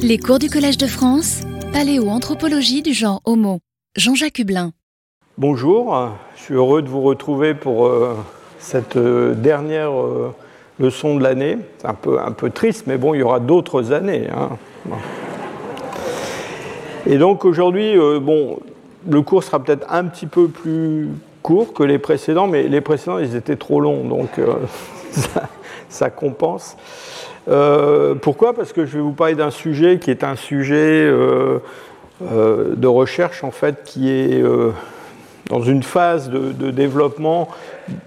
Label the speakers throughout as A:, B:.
A: Les cours du Collège de France, paléoanthropologie du genre Homo. Jean-Jacques Hublin.
B: Bonjour, je suis heureux de vous retrouver pour euh, cette euh, dernière euh, leçon de l'année. C'est un peu, triste, mais bon, il y aura d'autres années. hein. Et donc aujourd'hui, bon, le cours sera peut-être un petit peu plus court que les précédents, mais les précédents, ils étaient trop longs, donc ça compense. Euh, pourquoi? Parce que je vais vous parler d'un sujet qui est un sujet euh, euh, de recherche, en fait, qui est dans une phase de, développement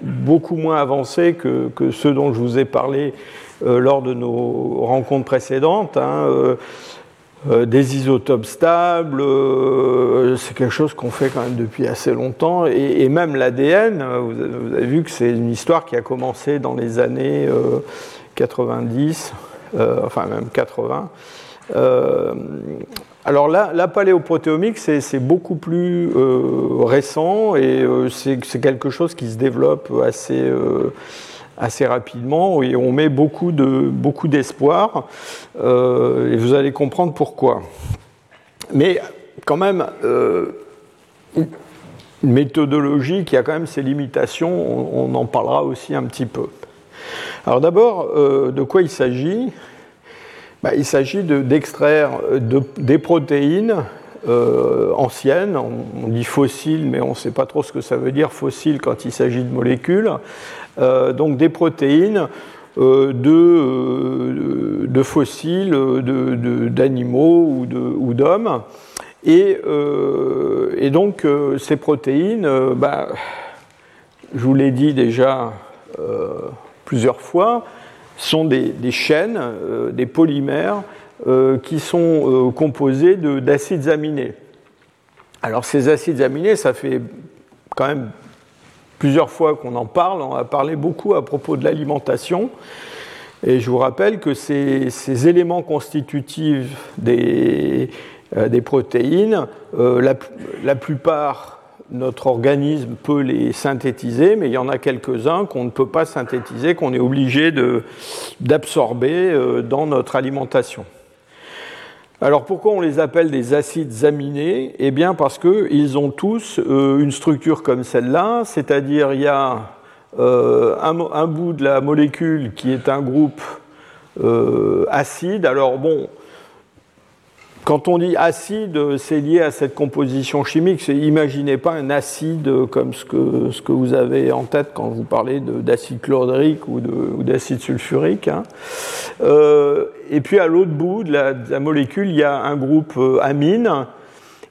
B: beaucoup moins avancée que, que ceux dont je vous ai parlé lors de nos rencontres précédentes. hein, des isotopes stables, c'est quelque chose qu'on fait quand même depuis assez longtemps, et, même l'ADN, euh, vous, avez- vu que c'est une histoire qui a commencé dans les années 90, euh, enfin même 80. Euh, alors là, la paléoprotéomique, c'est beaucoup plus euh, récent et c'est quelque chose qui se développe assez, assez rapidement et on met beaucoup de beaucoup d'espoir et vous allez comprendre pourquoi. Mais quand même, une méthodologie qui a quand même ses limitations, on, on en parlera aussi un petit peu. Alors d'abord, euh, de quoi il s'agit? Bah, Il s'agit de- d'extraire euh, de- des protéines euh, anciennes, on, dit fossiles, mais on ne sait pas trop ce que ça veut dire fossile quand il s'agit de molécules, donc des protéines de, fossiles, d'animaux ou d'hommes. Et, donc ces protéines, bah, je vous l'ai dit déjà plusieurs fois, sont des, chaînes, euh, des polymères euh, qui sont euh, composés de- d'acides aminés. Alors ces acides aminés, ça fait quand même plusieurs fois qu'on en parle, on a parlé beaucoup à propos de l'alimentation. Et je vous rappelle que ces, ces éléments constitutifs des, des protéines, la, la plupart, notre organisme peut les synthétiser, mais il y en a quelques-uns qu'on ne peut pas synthétiser, qu'on est obligé d'absorber euh, dans notre alimentation. Alors pourquoi on les appelle des acides aminés? Eh bien parce qu'ils ont tous euh, une structure comme celle-là, c'est-à-dire il y a euh, un, bout de la molécule qui est un groupe acide. Alors bon, quand on dit acide, c'est lié à cette composition chimique. Imaginez pas un acide comme ce que, vous avez en tête quand vous parlez de- d'acide chlorhydrique ou de- ou d'acide sulfurique. hein. Euh, et puis à l'autre bout de la, molécule, il y a un groupe euh, amine.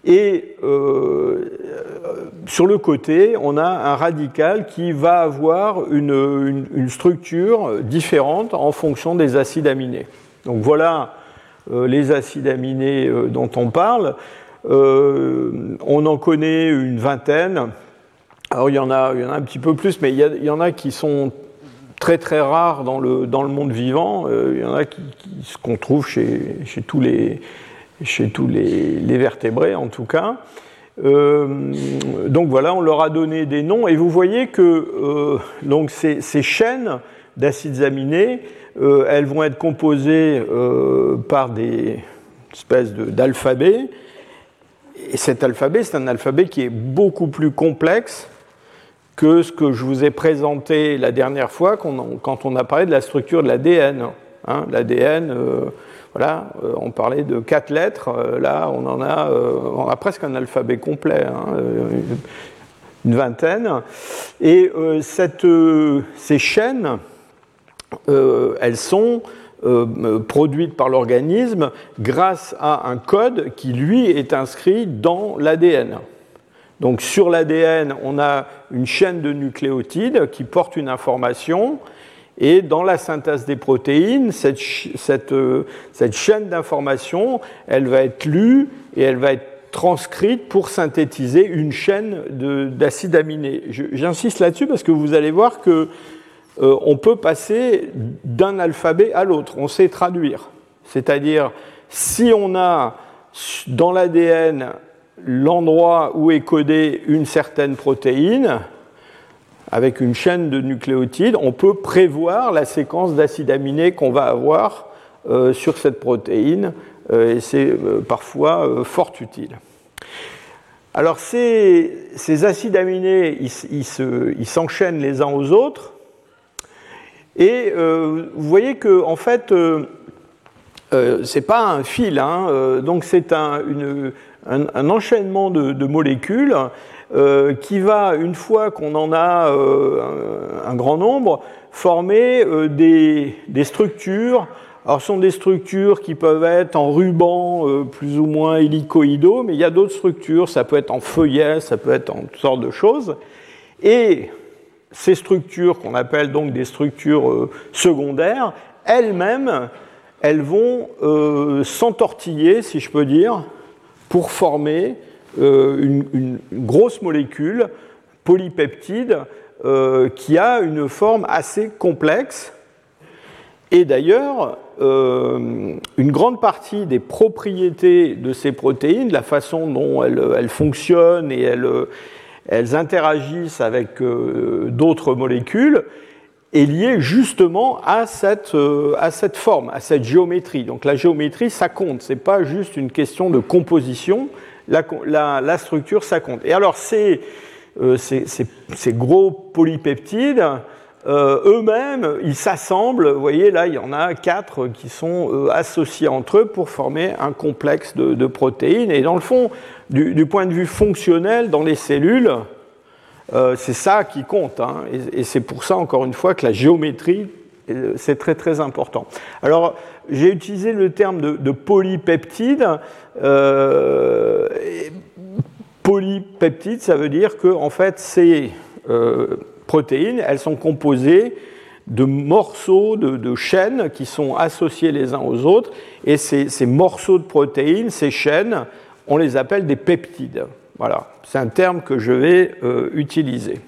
B: Et euh, sur le côté, on a un radical qui va avoir une, une- structure différente en fonction des acides aminés. Donc voilà les acides aminés euh, dont on parle. Euh, on en connaît une vingtaine. Alors il y en a, il y en a un petit peu plus, mais il y, en a qui sont très très rares dans le, dans le monde vivant. Euh, il y en a qui, qu'on trouve chez, chez tous, les, chez tous les, les vertébrés en tout cas. Euh, donc voilà, on leur a donné des noms et vous voyez que euh, donc ces, ces chaînes d'acides aminés, euh, elles vont être composées euh, par des espèces d'alphabets. Et cet alphabet, c'est un alphabet qui est beaucoup plus complexe que ce que je vous ai présenté la dernière fois quand on a parlé de la structure de l'ADN. Hein, L'ADN, euh, voilà, on parlait de quatre lettres, là on en a, presque un alphabet complet, hein, une vingtaine. Et ces chaînes, elles sont euh, euh, produites par l'organisme grâce à un code qui, lui, est inscrit dans l'ADN. Donc sur l'ADN, on a une chaîne de nucléotides qui porte une information, et dans la synthèse des protéines, cette, euh, cette chaîne d'information, elle va être lue et elle va être transcrite pour synthétiser une chaîne de- d'acides aminés. J'insiste là-dessus parce que vous allez voir que euh, on peut passer d'un alphabet à l'autre, on sait traduire. C'est-à-dire, si on a dans l'ADN l'endroit où est codée une certaine protéine, avec une chaîne de nucléotides, on peut prévoir la séquence d'acides aminés qu'on va avoir euh, sur cette protéine et c'est parfois fort utile. Alors ces, acides aminés, ils s'enchaînent les uns aux autres, et vous voyez que en fait, ce n'est pas un fil, hein, donc c'est un, enchaînement de molécules euh, qui va, une fois qu'on en a euh, un, grand nombre, former euh, des, structures. Alors, ce sont des structures qui peuvent être en ruban plus ou moins hélicoïdaux, mais il y a d'autres structures, ça peut être en feuillet, ça peut être en toutes sortes de choses. Et ces structures, qu'on appelle donc des structures secondaires, elles-mêmes, elles vont s'entortiller, si je peux dire, pour former euh, une, grosse molécule polypeptide euh, qui a une forme assez complexe. Et d'ailleurs, euh, une grande partie des propriétés de ces protéines, la façon dont elles, fonctionnent et elles, interagissent avec d'autres molécules, est liée justement à cette, à cette forme, à cette géométrie. Donc la géométrie, ça compte, ce n'est pas juste une question de composition, la, structure, ça compte. Et alors, ces, euh, gros polypeptides, euh, eux-mêmes, ils s'assemblent. Vous voyez, là, il y en a quatre qui sont euh, associés entre eux pour former un complexe de, protéines. Et dans le fond, du, point de vue fonctionnel, dans les cellules, c'est ça qui compte. Hein. Et, c'est pour ça, encore une fois, que la géométrie, c'est très très important. Alors, j'ai utilisé le terme de, polypeptide. Euh, polypeptide, ça veut dire que en fait, ces euh, protéines, elles sont composées de morceaux de, chaînes qui sont associés les uns aux autres, et ces, morceaux de protéines, ces chaînes, on les appelle des peptides. Voilà, c'est un terme que je vais euh, utiliser.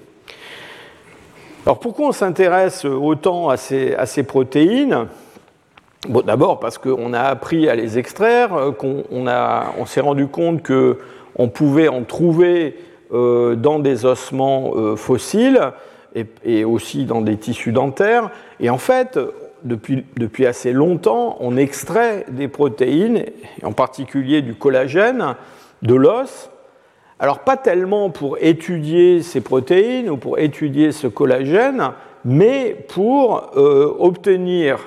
B: Alors pourquoi on s'intéresse autant à ces, protéines? Bon, D'abord parce qu'on a appris à les extraire, euh, qu'on on, s'est rendu compte qu'on pouvait en trouver euh, dans des ossements fossiles et, aussi dans des tissus dentaires. Et en fait, depuis, assez longtemps, on extrait des protéines, en particulier du collagène, de l'os. Alors pas tellement pour étudier ces protéines ou pour étudier ce collagène, mais pour obtenir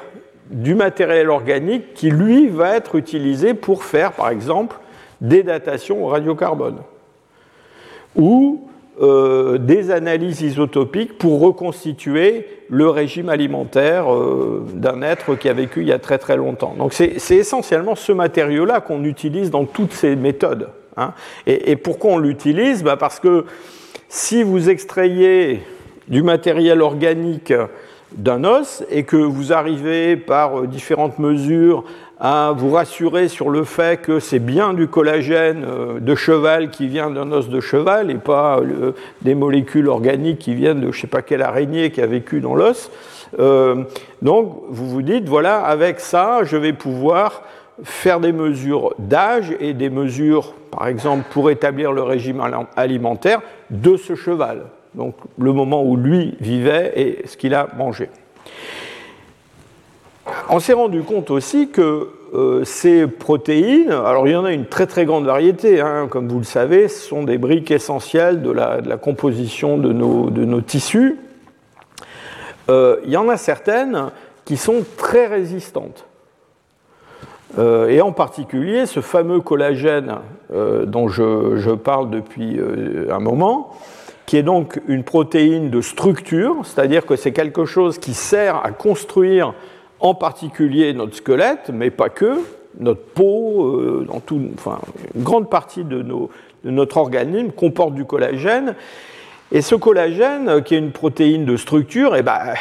B: du matériel organique qui, lui, va être utilisé pour faire, par exemple, des datations au radiocarbone ou euh, des analyses isotopiques pour reconstituer le régime alimentaire euh, d'un être qui a vécu il y a très très longtemps. Donc c'est essentiellement ce matériau-là qu'on utilise dans toutes ces méthodes. Hein. Et, pourquoi on l'utilise? Bah, Parce que si vous extrayez du matériel organique d'un os et que vous arrivez par euh, différentes mesures à vous rassurer sur le fait que c'est bien du collagène euh, de cheval qui vient d'un os de cheval et pas euh, des molécules organiques qui viennent de je ne sais pas quelle araignée qui a vécu dans l'os. donc vous vous dites, voilà, avec ça, je vais pouvoir faire des mesures d'âge et des mesures, par exemple, pour établir le régime alimentaire de ce cheval donc le moment où lui vivait et ce qu'il a mangé. On s'est rendu compte aussi que euh, ces protéines, alors il y en a une très très grande variété, hein, comme vous le savez, ce sont des briques essentielles de la, composition de nos, tissus. Euh, il y en a certaines qui sont très résistantes. Euh, et en particulier, ce fameux collagène dont je, parle depuis un moment, qui est donc une protéine de structure, c'est-à-dire que c'est quelque chose qui sert à construire en particulier notre squelette, mais pas que, notre peau, euh, enfin, une grande partie de, notre organisme comporte du collagène. Et ce collagène, qui est une protéine de structure, eh ben,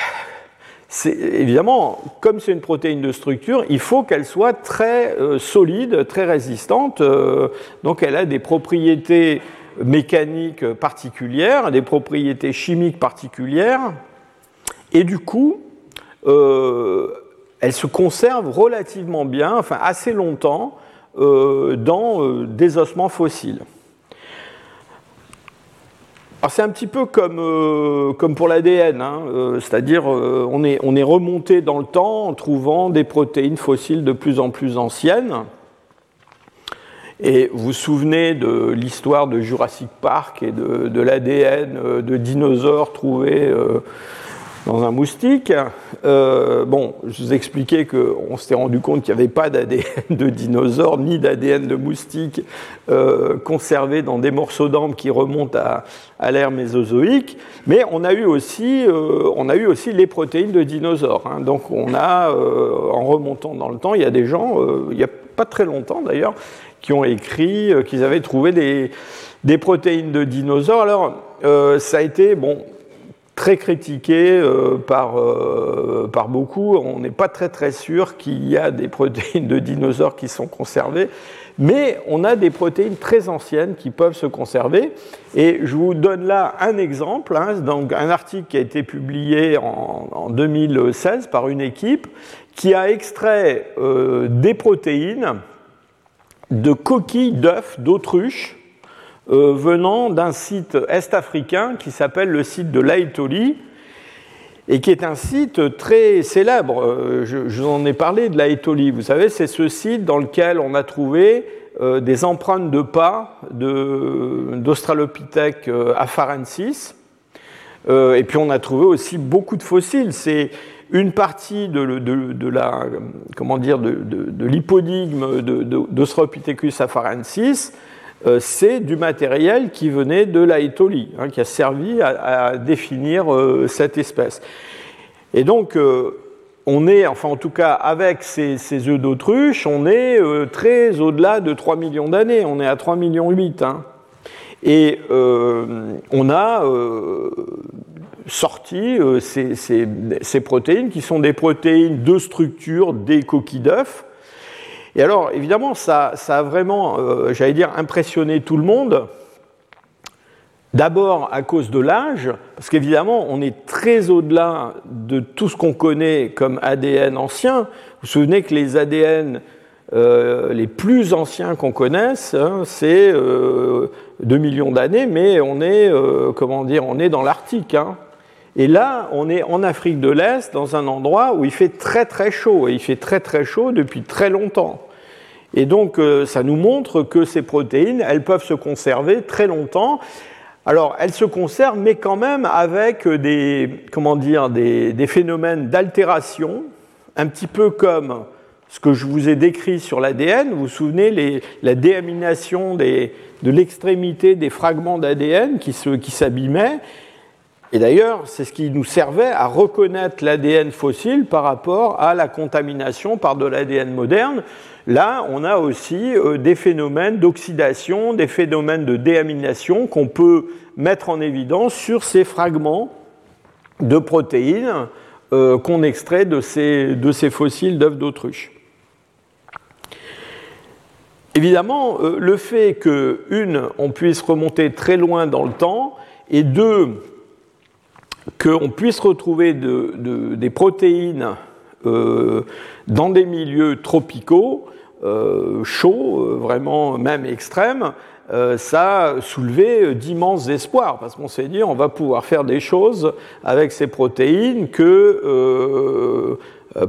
B: évidemment, comme c'est une protéine de structure, il faut qu'elle soit très euh, solide, très résistante. Euh, donc elle a des propriétés mécaniques particulières, des propriétés chimiques particulières, et du coup, euh, elle se conserve relativement bien, enfin assez longtemps, euh, dans euh, des ossements fossiles. C'est un petit peu comme, comme pour l'ADN, hein, c'est-à-dire on, est, on est remonté dans le temps en trouvant des protéines fossiles de plus en plus anciennes. Et vous vous souvenez de l'histoire de Jurassic Park et de, l'ADN de dinosaures trouvés dans un moustique. Euh, bon, je vous expliquais qu'on s'était rendu compte qu'il n'y avait pas d'ADN de dinosaures ni d'ADN de moustique euh, conservé dans des morceaux d'ambre qui remontent à, l'ère mésozoïque, mais on a, eu aussi, euh, on a eu aussi les protéines de dinosaures. Hein. Donc on a, en remontant dans le temps, il y a des gens, il n'y a pas très longtemps d'ailleurs, qui ont écrit qu'ils avaient trouvé des, des protéines de dinosaures. Alors, ça a été, bon, très critiqué euh, par, euh, par beaucoup. On n'est pas très très sûr qu'il y a des protéines de dinosaures qui sont conservées, mais on a des protéines très anciennes qui peuvent se conserver. Et je vous donne là un exemple, hein, donc un article qui a été publié en, 2016 par une équipe qui a extrait euh, des protéines de coquilles d'œufs d'autruche euh, venant d'un site est-africain qui s'appelle le site de l'Aïtoli et qui est un site très célèbre. Euh, je, vous en ai parlé de l'Aïtoli. Vous savez, c'est ce site dans lequel on a trouvé euh, des empreintes de pas d'Australopithèque afarensis. et puis on a trouvé aussi beaucoup de fossiles. C'est une partie de, de, la comment dire de, l'hypodigme d'Australopithecus afarensis euh, c'est du matériel qui venait de la hein, qui a servi à, définir euh, cette espèce. Et donc, euh, on est, enfin en tout cas avec ces, œufs d'autruche, on est très au-delà de 3 millions d'années, on est à 3 millions 8. Hein. Et on a sorti ces, protéines qui sont des protéines de structure des coquilles d'œufs et alors, évidemment, ça, a vraiment, euh, j'allais dire, impressionné tout le monde. D'abord à cause de l'âge, parce qu'évidemment, on est très au-delà de tout ce qu'on connaît comme ADN ancien. Vous vous souvenez que les ADN euh, les plus anciens qu'on connaisse, hein, c'est 2 euh, millions d'années, mais on est, comment dire, on est dans l'Arctique. Hein. Et là, on est en Afrique de l'Est, dans un endroit où il fait très très chaud, et il fait très très chaud depuis très longtemps. Et donc, euh, ça nous montre que ces protéines, elles peuvent se conserver très longtemps. Alors, elles se conservent, mais quand même avec des, comment dire, des, phénomènes d'altération, un petit peu comme ce que je vous ai décrit sur l'ADN. Vous vous souvenez, la déamination de l'extrémité des fragments d'ADN qui s'abîmaient. Et d'ailleurs, c'est ce qui nous servait à reconnaître l'ADN fossile par rapport à la contamination par de l'ADN moderne. Là, on a aussi euh, des phénomènes d'oxydation, des phénomènes de déamination qu'on peut mettre en évidence sur ces fragments de protéines euh, qu'on extrait de ces, de ces fossiles d'œufs d'autruche. Évidemment, euh, le fait que, une, on puisse remonter très loin dans le temps, et deux, qu'on puisse retrouver des protéines dans des milieux tropicaux, euh, chaud, euh, vraiment même extrême, euh, ça a soulevé d'immenses espoirs, parce qu'on s'est dit on va pouvoir faire des choses avec ces protéines que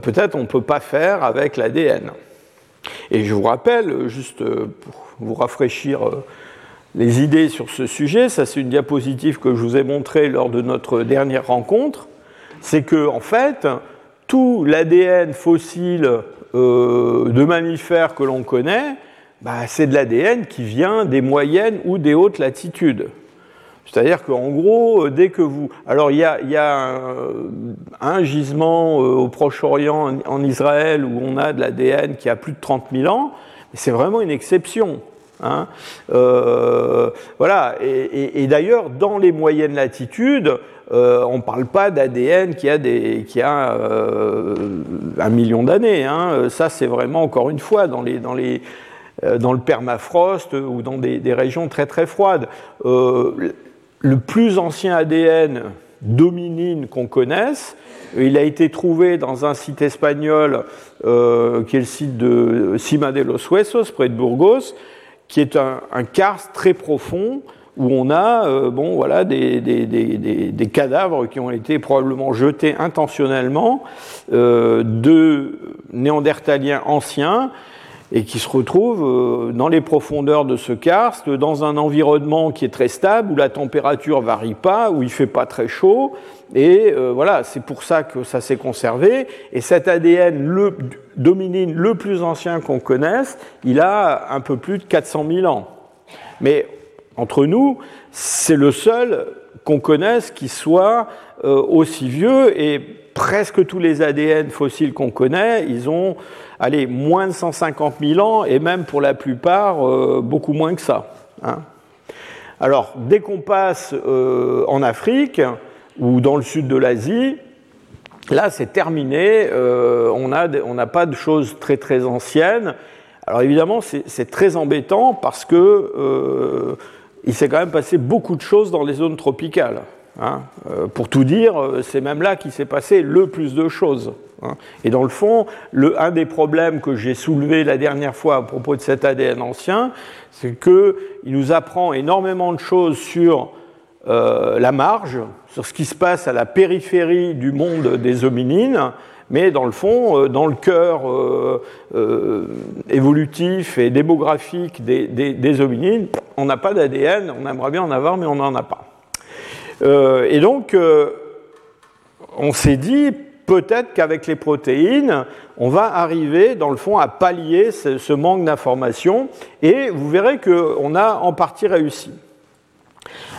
B: peut-être on ne peut pas faire avec l'ADN. Et je vous rappelle, juste pour vous rafraîchir les idées sur ce sujet, ça c'est une diapositive que je vous ai montrée lors de notre dernière rencontre, c'est que en fait, tout l'ADN fossile euh, de mammifères que l'on connaît, bah, c'est de l'ADN qui vient des moyennes ou des hautes latitudes. C'est-à-dire qu'en gros, euh, dès que vous... Alors il y a, un, gisement euh, au Proche-Orient, en, Israël, où on a de l'ADN qui a plus de 30 000 ans, mais c'est vraiment une exception. Hein. voilà, et d'ailleurs, dans les moyennes latitudes, euh, on ne parle pas d'ADN qui a, euh, un million d'années. Hein. Ça, c'est vraiment, encore une fois, euh, dans le permafrost ou dans des, régions très très froides. le plus ancien ADN dominine qu'on connaisse, il a été trouvé dans un site espagnol qui est le site de Cima de los Huesos, près de Burgos, qui est un, un très profond où on a euh, bon, voilà, des, des, des, des, cadavres qui ont été probablement jetés intentionnellement euh, de néandertaliens anciens. Et qui se retrouve euh, dans les profondeurs de ce karst, dans un environnement qui est très stable, où la température varie pas, où il fait pas très chaud, et euh, voilà, c'est pour ça que ça s'est conservé. Et cet ADN le, dominine le plus ancien qu'on connaisse, il a un peu plus de 400 000 ans. Mais entre nous, c'est le seul qu'on connaisse qui soit euh, aussi vieux et presque tous les ADN fossiles qu'on connaît, ils ont allez, moins de 150 000 ans et même pour la plupart euh, beaucoup moins que ça. Hein. Alors, dès qu'on passe euh, en Afrique ou dans le sud de l'Asie, là c'est terminé, euh, on n'a pas de choses très très anciennes. Alors évidemment, c'est très embêtant parce que il s'est quand même passé beaucoup de choses dans les zones tropicales. Hein. Pour tout dire, c'est même là qu'il s'est passé le plus de choses. Hein. Et dans le fond, le, un des problèmes que j'ai soulevé la dernière fois à propos de cet ADN ancien, c'est qu'il nous apprend énormément de choses sur euh, la marge, sur ce qui se passe à la périphérie du monde des hominines, mais dans le fond, dans le cœur évolutif et démographique des, des hominines, on n'a pas d'ADN, on aimerait bien en avoir, mais on n'en a pas. Euh, et donc, euh, on s'est dit, peut-être qu'avec les protéines, on va arriver, dans le fond, à pallier ce, manque d'information, et vous verrez qu'on a en partie réussi.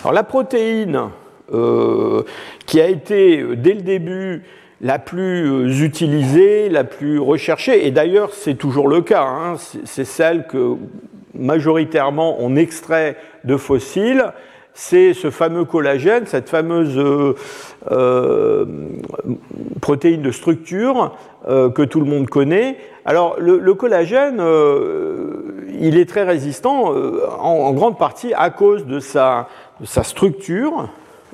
B: Alors la protéine, euh, qui a été dès le début la plus utilisée, la plus recherchée, et d'ailleurs c'est toujours le cas, hein, c'est celle que majoritairement on extrait de fossiles, c'est ce fameux collagène, cette fameuse euh, euh, protéine de structure euh, que tout le monde connaît. Alors le, collagène, il est très résistant en, grande partie à cause de sa, structure.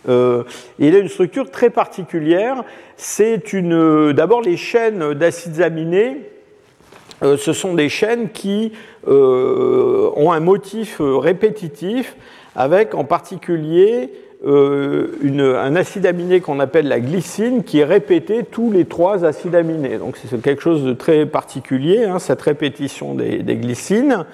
B: il a une structure très particulière. C'est d'abord les chaînes d'acides aminés. ce sont des chaînes qui ont un motif répétitif avec en particulier euh, un acide aminé qu'on appelle la glycine qui est répété tous les trois acides aminés. Donc c'est quelque chose de très particulier, hein, cette répétition des, glycines.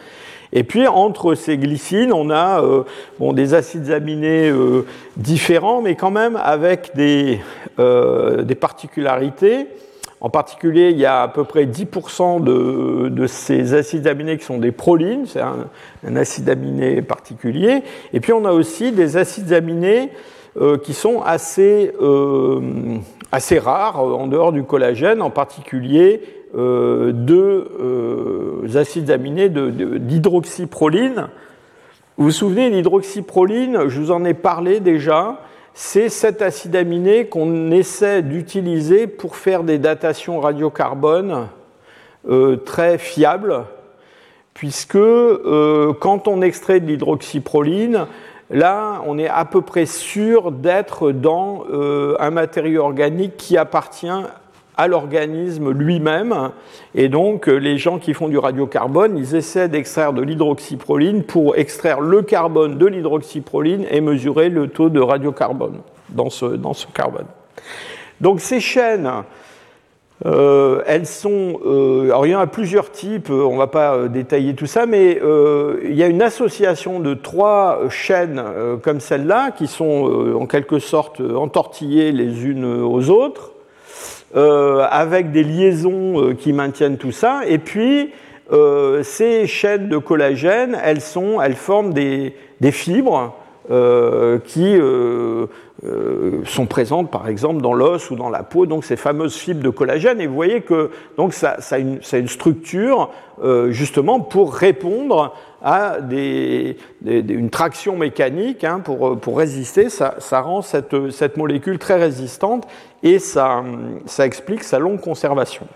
B: Et puis entre ces glycines, on a euh, bon, des acides aminés euh, différents, mais quand même avec des, des particularités. En particulier, il y a à peu près 10% de, ces acides aminés qui sont des prolines, c'est un, acide aminé particulier. Et puis on a aussi des acides aminés euh, qui sont assez, euh, assez rares en dehors du collagène, en particulier euh, deux acides aminés d'hydroxyproline. Vous vous souvenez, l'hydroxyproline, je vous en ai parlé déjà c'est cet acide aminé qu'on essaie d'utiliser pour faire des datations radiocarbone euh, très fiables, puisque euh, quand on extrait de l'hydroxyproline, là, on est à peu près sûr d'être dans euh, un matériau organique qui appartient à l'organisme lui-même. Et donc, euh, les gens qui font du radiocarbone, ils essaient d'extraire de l'hydroxyproline pour extraire le carbone de l'hydroxyproline et mesurer le taux de radiocarbone dans ce, dans ce carbone. Donc, ces chaînes, euh, elles sont. Euh, alors, il y en a plusieurs types, on ne va pas détailler tout ça, mais il y a une association de trois chaînes comme celle-là qui sont en quelque sorte entortillées les unes aux autres. Euh, avec des liaisons euh, qui maintiennent tout ça. Et puis, euh, ces chaînes de collagène, elles, sont, elles forment des, fibres qui sont présentes par exemple dans l'os ou dans la peau, donc ces fameuses fibres de collagène. Et vous voyez que donc ça a, une, structure justement pour répondre à une traction mécanique hein, pour, pour, résister. Ça, rend cette, molécule très résistante et ça, explique sa longue conservation.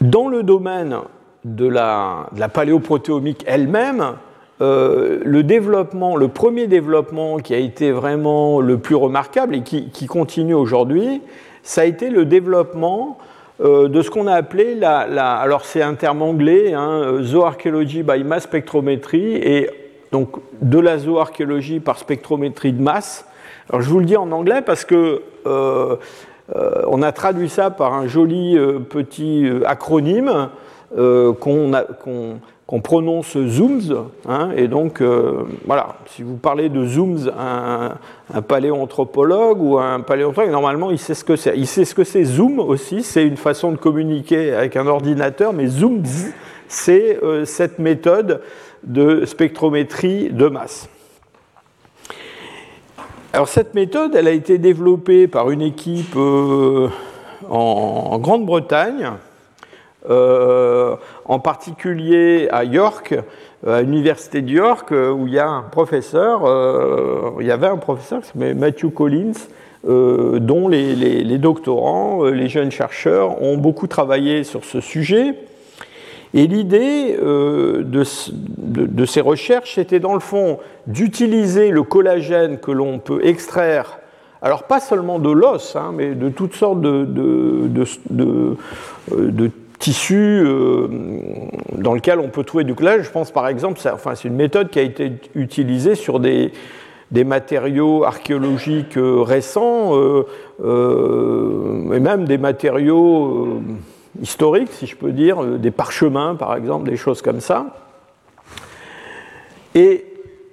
B: Dans le domaine de la, paléoprotéomique elle-même, euh, le premier développement qui a été vraiment le plus remarquable et qui, qui continue aujourd'hui, ça a été le développement euh, de ce qu'on a appelé la, alors c'est un terme anglais, hein, zooarchaeology by mass spectrometry, et donc de la zooarchéologie par spectrométrie de masse. Alors je vous le dis en anglais parce que euh, euh, on a traduit ça par un joli petit acronyme. qu'on prononce zooms. Hein, et donc, voilà, si vous parlez de zooms à un, paléoanthropologue ou un paléontologue, normalement, il sait ce que c'est. Il sait ce que c'est zoom aussi, c'est une façon de communiquer avec un ordinateur, mais zooms, c'est cette méthode de spectrométrie de masse. Alors cette méthode, elle a été développée par une équipe euh, en, Grande-Bretagne, euh, en particulier à York, à l'université de York, où il y a un professeur, euh, il y avait un professeur qui s'appelait Matthew Collins, dont les, doctorants, les jeunes chercheurs ont beaucoup travaillé sur ce sujet. Et l'idée euh, de, ces recherches, c'était dans le fond d'utiliser le collagène que l'on peut extraire, alors pas seulement de l'os, hein, mais de toutes sortes de, euh, tissus euh, dans lesquels on peut trouver du collagène. Je pense par exemple, enfin, c'est une méthode qui a été utilisée sur des, matériaux archéologiques récents, et même des matériaux historiques, si je peux dire, euh, des parchemins par exemple, des choses comme ça. Et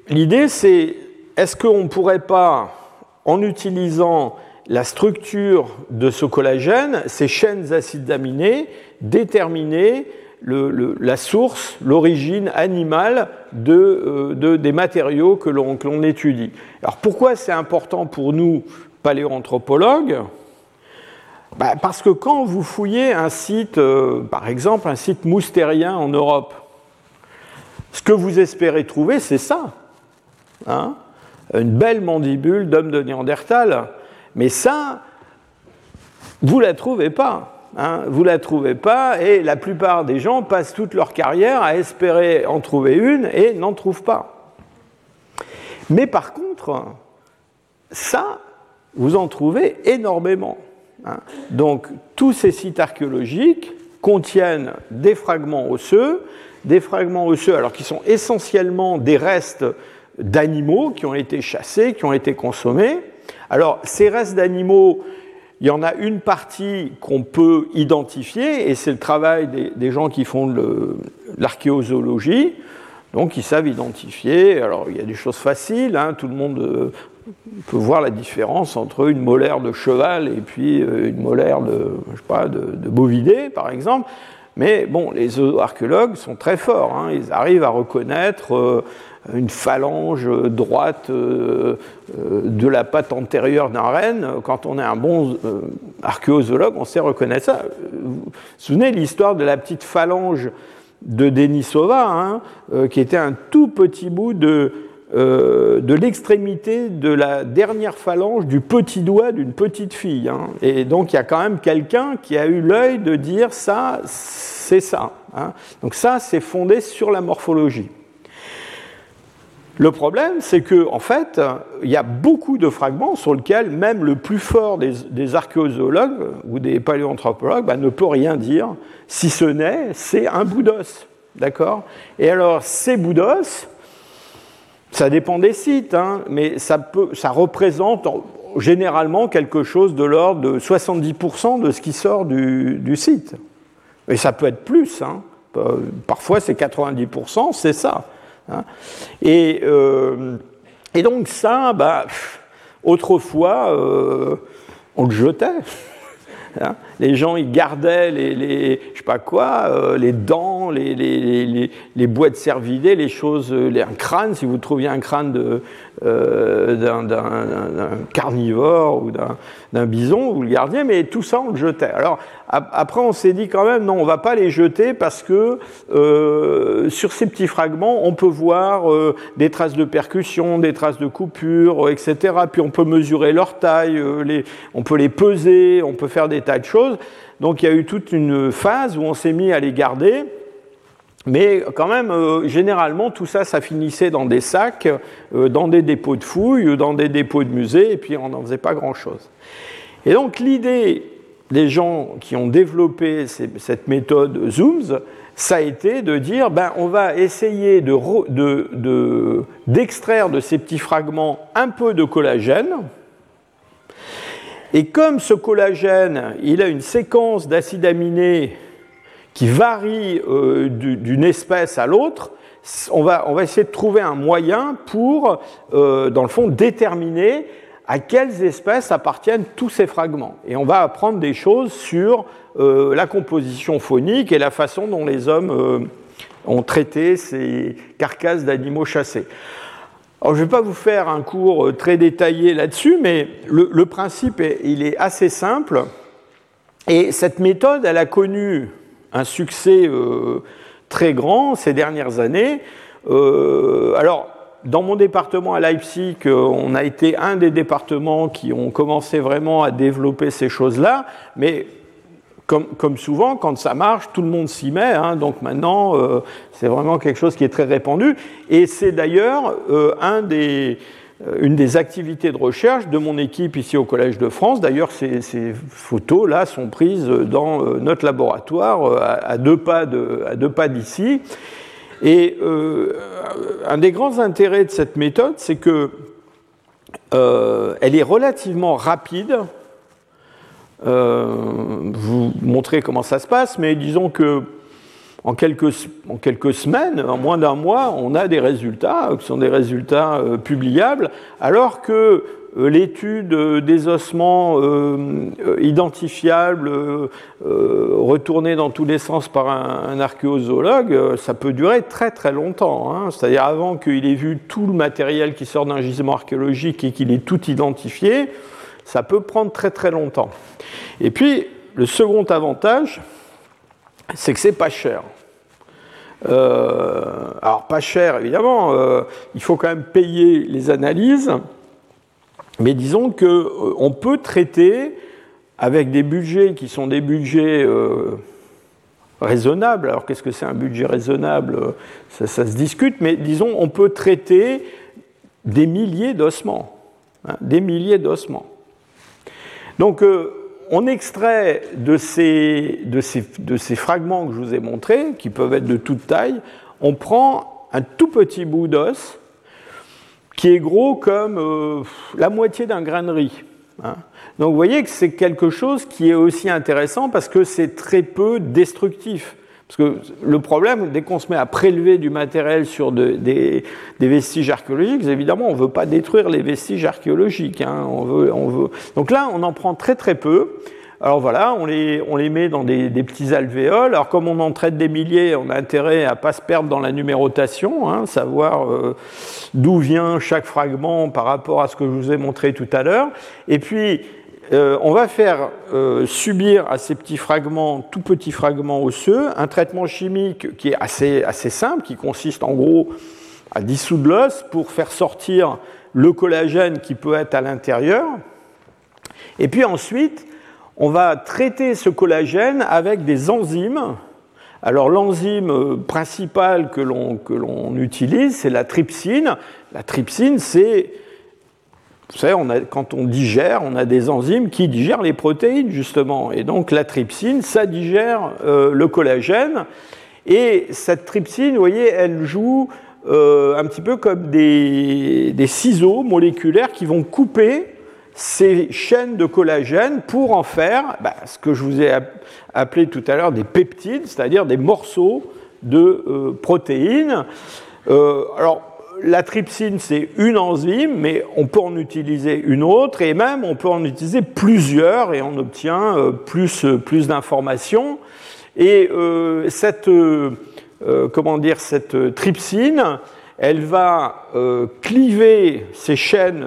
B: l'idée c'est, est-ce qu'on ne pourrait pas, en utilisant la structure de ce collagène, ces chaînes acides aminés, déterminer la source, l'origine animale euh, des matériaux que l'on étudie. Alors pourquoi c'est important pour nous, paléoanthropologues? Bah, parce que quand vous fouillez un site, euh, par exemple un site moustérien en Europe, ce que vous espérez trouver, c'est ça. Hein? Une belle mandibule d'homme de Néandertal. Mais ça, vous ne la trouvez pas. Hein vous ne la trouvez pas et la plupart des gens passent toute leur carrière à espérer en trouver une et n'en trouvent pas. Mais par contre, ça, vous en trouvez énormément. Hein. Donc tous ces sites archéologiques contiennent des fragments osseux, des fragments osseux alors qui sont essentiellement des restes d'animaux qui ont été chassés, qui ont été consommés. Alors ces restes d'animaux, il y en a une partie qu'on peut identifier, et c'est le travail des, gens qui font l'archéozoologie. Donc ils savent identifier. Alors il y a des choses faciles, hein. tout le monde euh, peut voir la différence entre une molaire de cheval et puis euh, une molaire de, bovidé, par exemple. Mais bon, les archéologues sont très forts. Hein. Ils arrivent à reconnaître euh, une phalange droite euh, de la patte antérieure d'un renne. Quand on est un bon archéozoologue, on sait reconnaître ça. Vous vous souvenez l'histoire de la petite phalange de Denisova, hein, qui était un tout petit bout de, euh, de l'extrémité de la dernière phalange du petit doigt d'une petite fille. Hein. Et donc il y a quand même quelqu'un qui a eu l'œil de dire ça, c'est ça. Hein. Donc ça, c'est fondé sur la morphologie. Le problème, c'est que en fait, il y a beaucoup de fragments sur lesquels même le plus fort des, archéozoologues ou des paléoanthropologues bah, ne peut rien dire, si ce n'est c'est un bout d'os, d'accord? Et alors ces bouts d'os, ça dépend des sites, hein, mais ça représente généralement quelque chose de l'ordre de 70% de ce qui sort du, site. Et ça peut être plus. Hein. Euh, parfois, c'est 90%, c'est ça. Hein. Et, euh, et, donc ça, bah, autrefois, euh, on le jetait. Hein. les gens, ils gardaient les, je sais pas quoi, euh, les dents, les, les, les, boîtes cervidées, les choses, un crâne, si vous trouviez un crâne de, d'un carnivore ou d'un bison, vous le gardiez, mais tout ça on le jetait. Alors après on s'est dit quand même non, on va pas les jeter parce que euh, sur ces petits fragments on peut voir euh, des traces de percussion, des traces de coupure, etc. Puis on peut mesurer leur taille, les, on peut les peser, on peut faire des tas de choses. Donc il y a eu toute une phase où on s'est mis à les garder. Mais quand même, euh, généralement, tout ça, ça finissait dans des sacs, euh, dans des dépôts de fouilles, dans des dépôts de musées, et puis on n'en faisait pas grand-chose. Et donc l'idée des gens qui ont développé cette méthode Zooms, ça a été de dire, ben, on va essayer d'extraire de, de ces petits fragments un peu de collagène, et comme ce collagène, il a une séquence d'acides aminés qui varient d'une espèce à l'autre, on va, on va, essayer de trouver un moyen pour, dans le fond, déterminer à quelles espèces appartiennent tous ces fragments. Et on va apprendre des choses sur la composition phonique et la façon dont les hommes ont traité ces carcasses d'animaux chassés. Alors, je ne vais pas vous faire un cours euh, très détaillé là-dessus, mais le, principe, il est assez simple. Et cette méthode, elle a connu un succès euh, très grand ces dernières années. Euh, alors, dans mon département à Leipzig, on a été un des départements qui ont commencé vraiment à développer ces choses-là, mais comme, souvent, quand ça marche, tout le monde s'y met. Hein. donc maintenant, euh, c'est vraiment quelque chose qui est très répandu. Et c'est d'ailleurs euh, euh, une des activités de recherche de mon équipe ici au Collège de France. D'ailleurs, ces, photos-là sont prises dans notre laboratoire à, deux pas d'ici. Et un des grands intérêts de cette méthode, c'est que elle est relativement rapide euh, vous montrer comment ça se passe, mais disons que en quelques, semaines, en moins d'un mois, on a des résultats qui sont des résultats euh, publiables, alors que euh, l'étude des ossements identifiables, retournés dans tous les sens par un, archéozoologue, ça peut durer très très longtemps. Hein. C'est-à-dire avant qu'il ait vu tout le matériel qui sort d'un gisement archéologique et qu'il ait tout identifié, ça peut prendre très très longtemps. Et puis, le second avantage, c'est que c'est pas cher. Euh, alors, pas cher, évidemment, euh, il faut quand même payer les analyses, mais disons qu'on euh, peut traiter avec des budgets qui sont des budgets raisonnables. Alors, qu'est-ce que c'est un budget raisonnable? Ça, se discute, mais disons, on peut traiter des milliers d'ossements. Hein, des milliers d'ossements. Donc, on extrait de ces, fragments que je vous ai montrés, qui peuvent être de toute taille, on prend un tout petit bout d'os qui est gros comme euh, la moitié d'un grain de riz. Hein. Donc vous voyez que c'est quelque chose qui est aussi intéressant parce que c'est très peu destructif. Parce que le problème, dès qu'on se met à prélever du matériel sur des, vestiges archéologiques, évidemment, on ne veut pas détruire les vestiges archéologiques. Hein. on veut, on veut... Donc là, on en prend très très peu. Alors voilà, on les, on les met dans des, petits alvéoles. Alors comme on en traite des milliers, on a intérêt à ne pas se perdre dans la numérotation, hein, savoir euh, d'où vient chaque fragment par rapport à ce que je vous ai montré tout à l'heure. Et puis, euh, on va faire euh, subir à ces petits fragments, tout petits fragments osseux, un traitement chimique qui est assez, assez simple, qui consiste en gros à dissoudre l'os pour faire sortir le collagène qui peut être à l'intérieur. Et puis ensuite, on va traiter ce collagène avec des enzymes. Alors l'enzyme euh, principale que l'on utilise, c'est la trypsine. La trypsine, c'est vous savez, quand on digère, on a des enzymes qui digèrent les protéines, justement. Et donc la trypsine, ça digère euh, le collagène. Et cette trypsine, vous voyez, elle joue euh, un petit peu comme des, ciseaux moléculaires qui vont couper ces chaînes de collagène pour en faire bah, ce que je vous ai appelé tout à l'heure des peptides, c'est-à-dire des morceaux de euh, protéines. alors, la trypsine, c'est une enzyme, mais on peut en utiliser une autre, et même on peut en utiliser plusieurs, et on obtient euh, plus, euh, plus d'informations. Et euh, cette, comment dire, cette trypsine, elle va cliver ces chaînes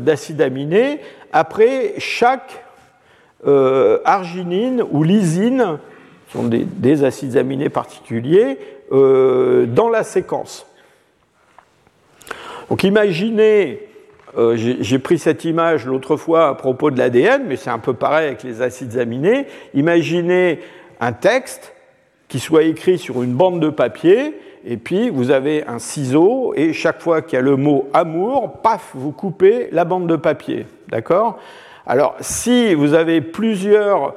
B: d'acides aminés après chaque arginine ou lysine, qui sont des acides aminés particuliers, dans la séquence. Donc imaginez, euh, j'ai pris cette image l'autre fois à propos de l'ADN, mais c'est un peu pareil avec les acides aminés. Imaginez un texte qui soit écrit sur une bande de papier, et puis vous avez un ciseau, et chaque fois qu'il y a le mot amour, paf, vous coupez la bande de papier. D'accord? Alors, si vous avez plusieurs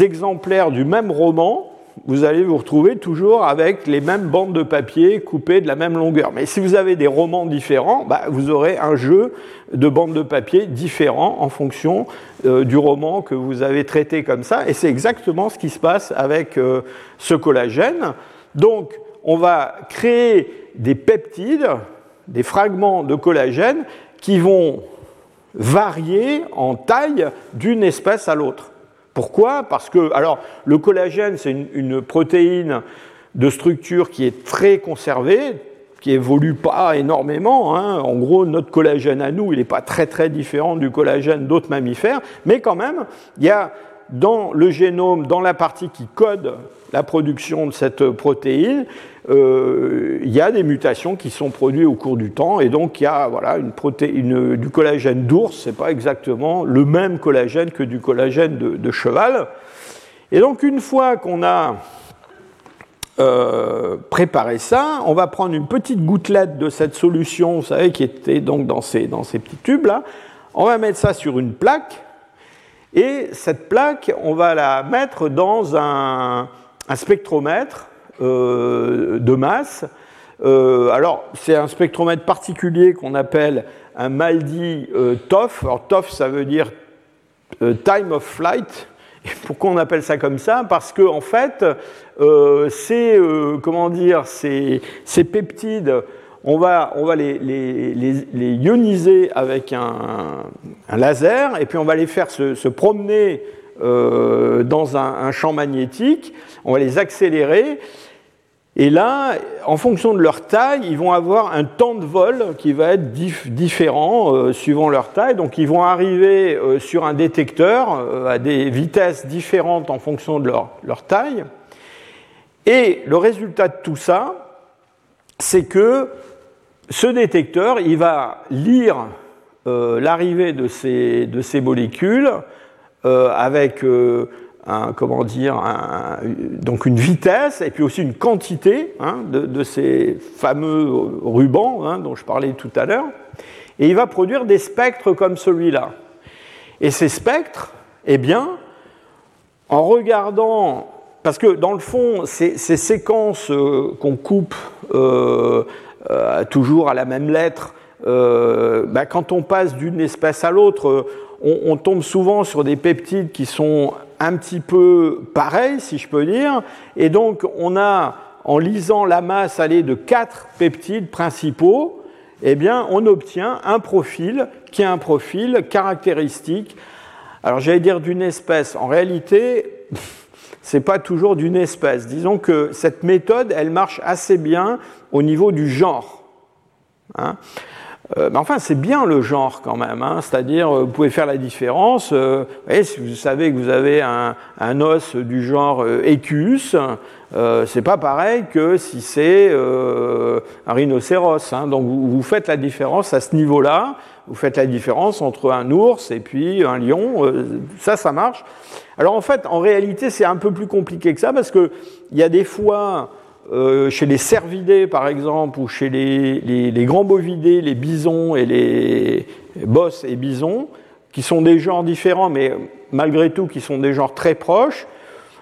B: exemplaires du même roman, vous allez vous retrouver toujours avec les mêmes bandes de papier coupées de la même longueur. Mais si vous avez des romans différents, bah, vous aurez un jeu de bandes de papier différents en fonction euh, du roman que vous avez traité comme ça. Et c'est exactement ce qui se passe avec euh, ce collagène. Donc, on va créer des peptides, des fragments de collagène qui vont varier en taille d'une espèce à l'autre. Pourquoi? Parce que, alors, le collagène, c'est une, protéine de structure qui est très conservée, qui évolue pas énormément. Hein. En gros, notre collagène à nous, il n'est pas très très différent du collagène d'autres mammifères, mais quand même, il y a dans le génome, dans la partie qui code la production de cette protéine, il y a des mutations qui sont produites au cours du temps, et donc il y a voilà, du collagène d'ours, c'est pas exactement le même collagène que du collagène de, cheval. Et donc une fois qu'on a euh, préparé ça, on va prendre une petite gouttelette de cette solution, vous savez, qui était donc dans ces, dans ces petits tubes là, on va mettre ça sur une plaque, et cette plaque, on va la mettre dans un, spectromètre euh, de masse. Euh, alors, c'est un spectromètre particulier qu'on appelle un MALDI euh, TOF. Alors, TOF, ça veut dire Time of Flight. Et pourquoi on appelle ça comme ça? Parce que, en fait, ces, comment dire, ces, ces, peptides, on va, on va les, les, ioniser avec un, laser, et puis on va les faire se, promener dans un champ magnétique, on va les accélérer, et là, en fonction de leur taille, ils vont avoir un temps de vol qui va être différent euh, suivant leur taille. Donc ils vont arriver euh, sur un détecteur euh, à des vitesses différentes en fonction de leur, taille. Et le résultat de tout ça, c'est que ce détecteur, il va lire l'arrivée de ces molécules avec comment dire, donc une vitesse et puis aussi une quantité hein, de, ces fameux rubans hein, dont je parlais tout à l'heure. Et il va produire des spectres comme celui-là. Et ces spectres, eh bien, en regardant, parce que dans le fond, ces, séquences euh, qu'on coupe euh, euh, toujours à la même lettre, bah, quand on passe d'une espèce à l'autre, on, tombe souvent sur des peptides qui sont un petit peu pareil, si je peux dire. Et donc, on a, en lisant la masse aller de quatre peptides principaux, eh bien, on obtient un profil qui est un profil caractéristique. Alors, j'allais dire d'une espèce. En réalité, c'est pas toujours d'une espèce. Disons que cette méthode, elle marche assez bien au niveau du genre. Hein. Euh, mais enfin, c'est bien le genre quand même. Hein. C'est-à-dire, euh, vous pouvez faire la différence. Euh, si vous savez que vous avez un, os du genre Equus, c'est pas pareil que si c'est un rhinocéros. Hein. Donc, vous, faites la différence à ce niveau-là. Vous faites la différence entre un ours et puis un lion. ça, ça marche. Alors, en fait, en réalité, c'est un peu plus compliqué que ça parce qu'il y a des fois euh, chez les cervidés, par exemple, ou chez les, grands bovidés, les bisons et les bosses et bisons, qui sont des genres différents, mais malgré tout qui sont des genres très proches,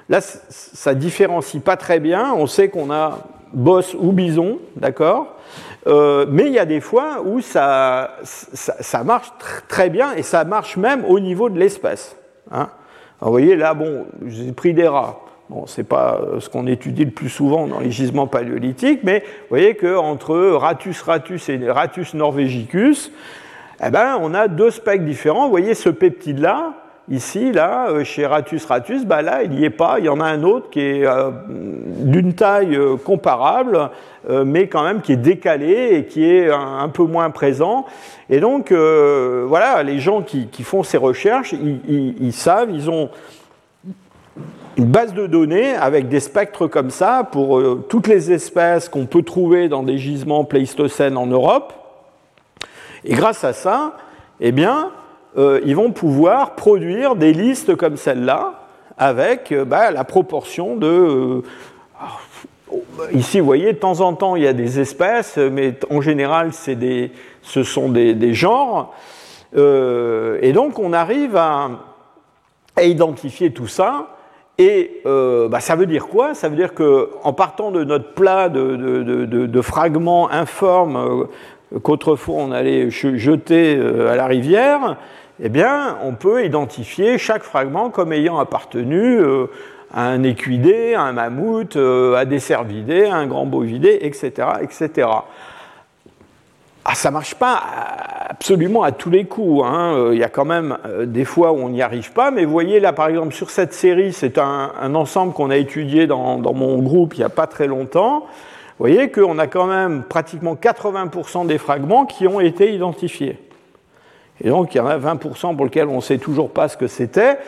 B: là, ça différencie pas très bien. On sait qu'on a boss ou bison, d'accord euh, mais il y a des fois où ça, marche très bien et ça marche même au niveau de l'espèce. Hein. vous voyez là, bon, j'ai pris des rats. Bon, ce n'est pas ce qu'on étudie le plus souvent dans les gisements paléolithiques, mais vous voyez qu'entre Ratus ratus et Ratus norvegicus, eh ben, on a deux spectres différents. Vous voyez ce peptide-là, ici, là, euh, chez Ratus ratus, bah là, il n'y est pas. Il y en a un autre qui est euh, d'une taille euh, comparable, mais quand même qui est décalé et qui est un, peu moins présent. Et donc, voilà, les gens qui, font ces recherches, ils savent, ils ont une base de données avec des spectres comme ça pour euh, toutes les espèces qu'on peut trouver dans des gisements pléistocènes en Europe. Et grâce à ça, eh bien, euh, ils vont pouvoir produire des listes comme celle-là avec euh, bah, la proportion de... ici, vous voyez, de temps en temps, il y a des espèces, mais en général, des, ce sont des, genres. et donc, on arrive à identifier tout ça Et euh, bah, ça veut dire quoi? Ça veut dire qu'en partant de notre plat de, fragments informes euh, qu'autrefois on allait jeter à la rivière, eh bien, on peut identifier chaque fragment comme ayant appartenu à un équidé, à un mammouth, à des cervidés, à un grand bovidé, etc., etc. Ah, ça marche pas absolument à tous les coups. Hein. Euh, il y a quand même euh, des fois où on n'y arrive pas, mais vous voyez là par exemple sur cette série, c'est un, ensemble qu'on a étudié dans, mon groupe il n'y a pas très longtemps. Vous voyez qu'on a quand même pratiquement 80% des fragments qui ont été identifiés. Et donc il y en a 20% pour lesquels on ne sait toujours pas ce que c'était.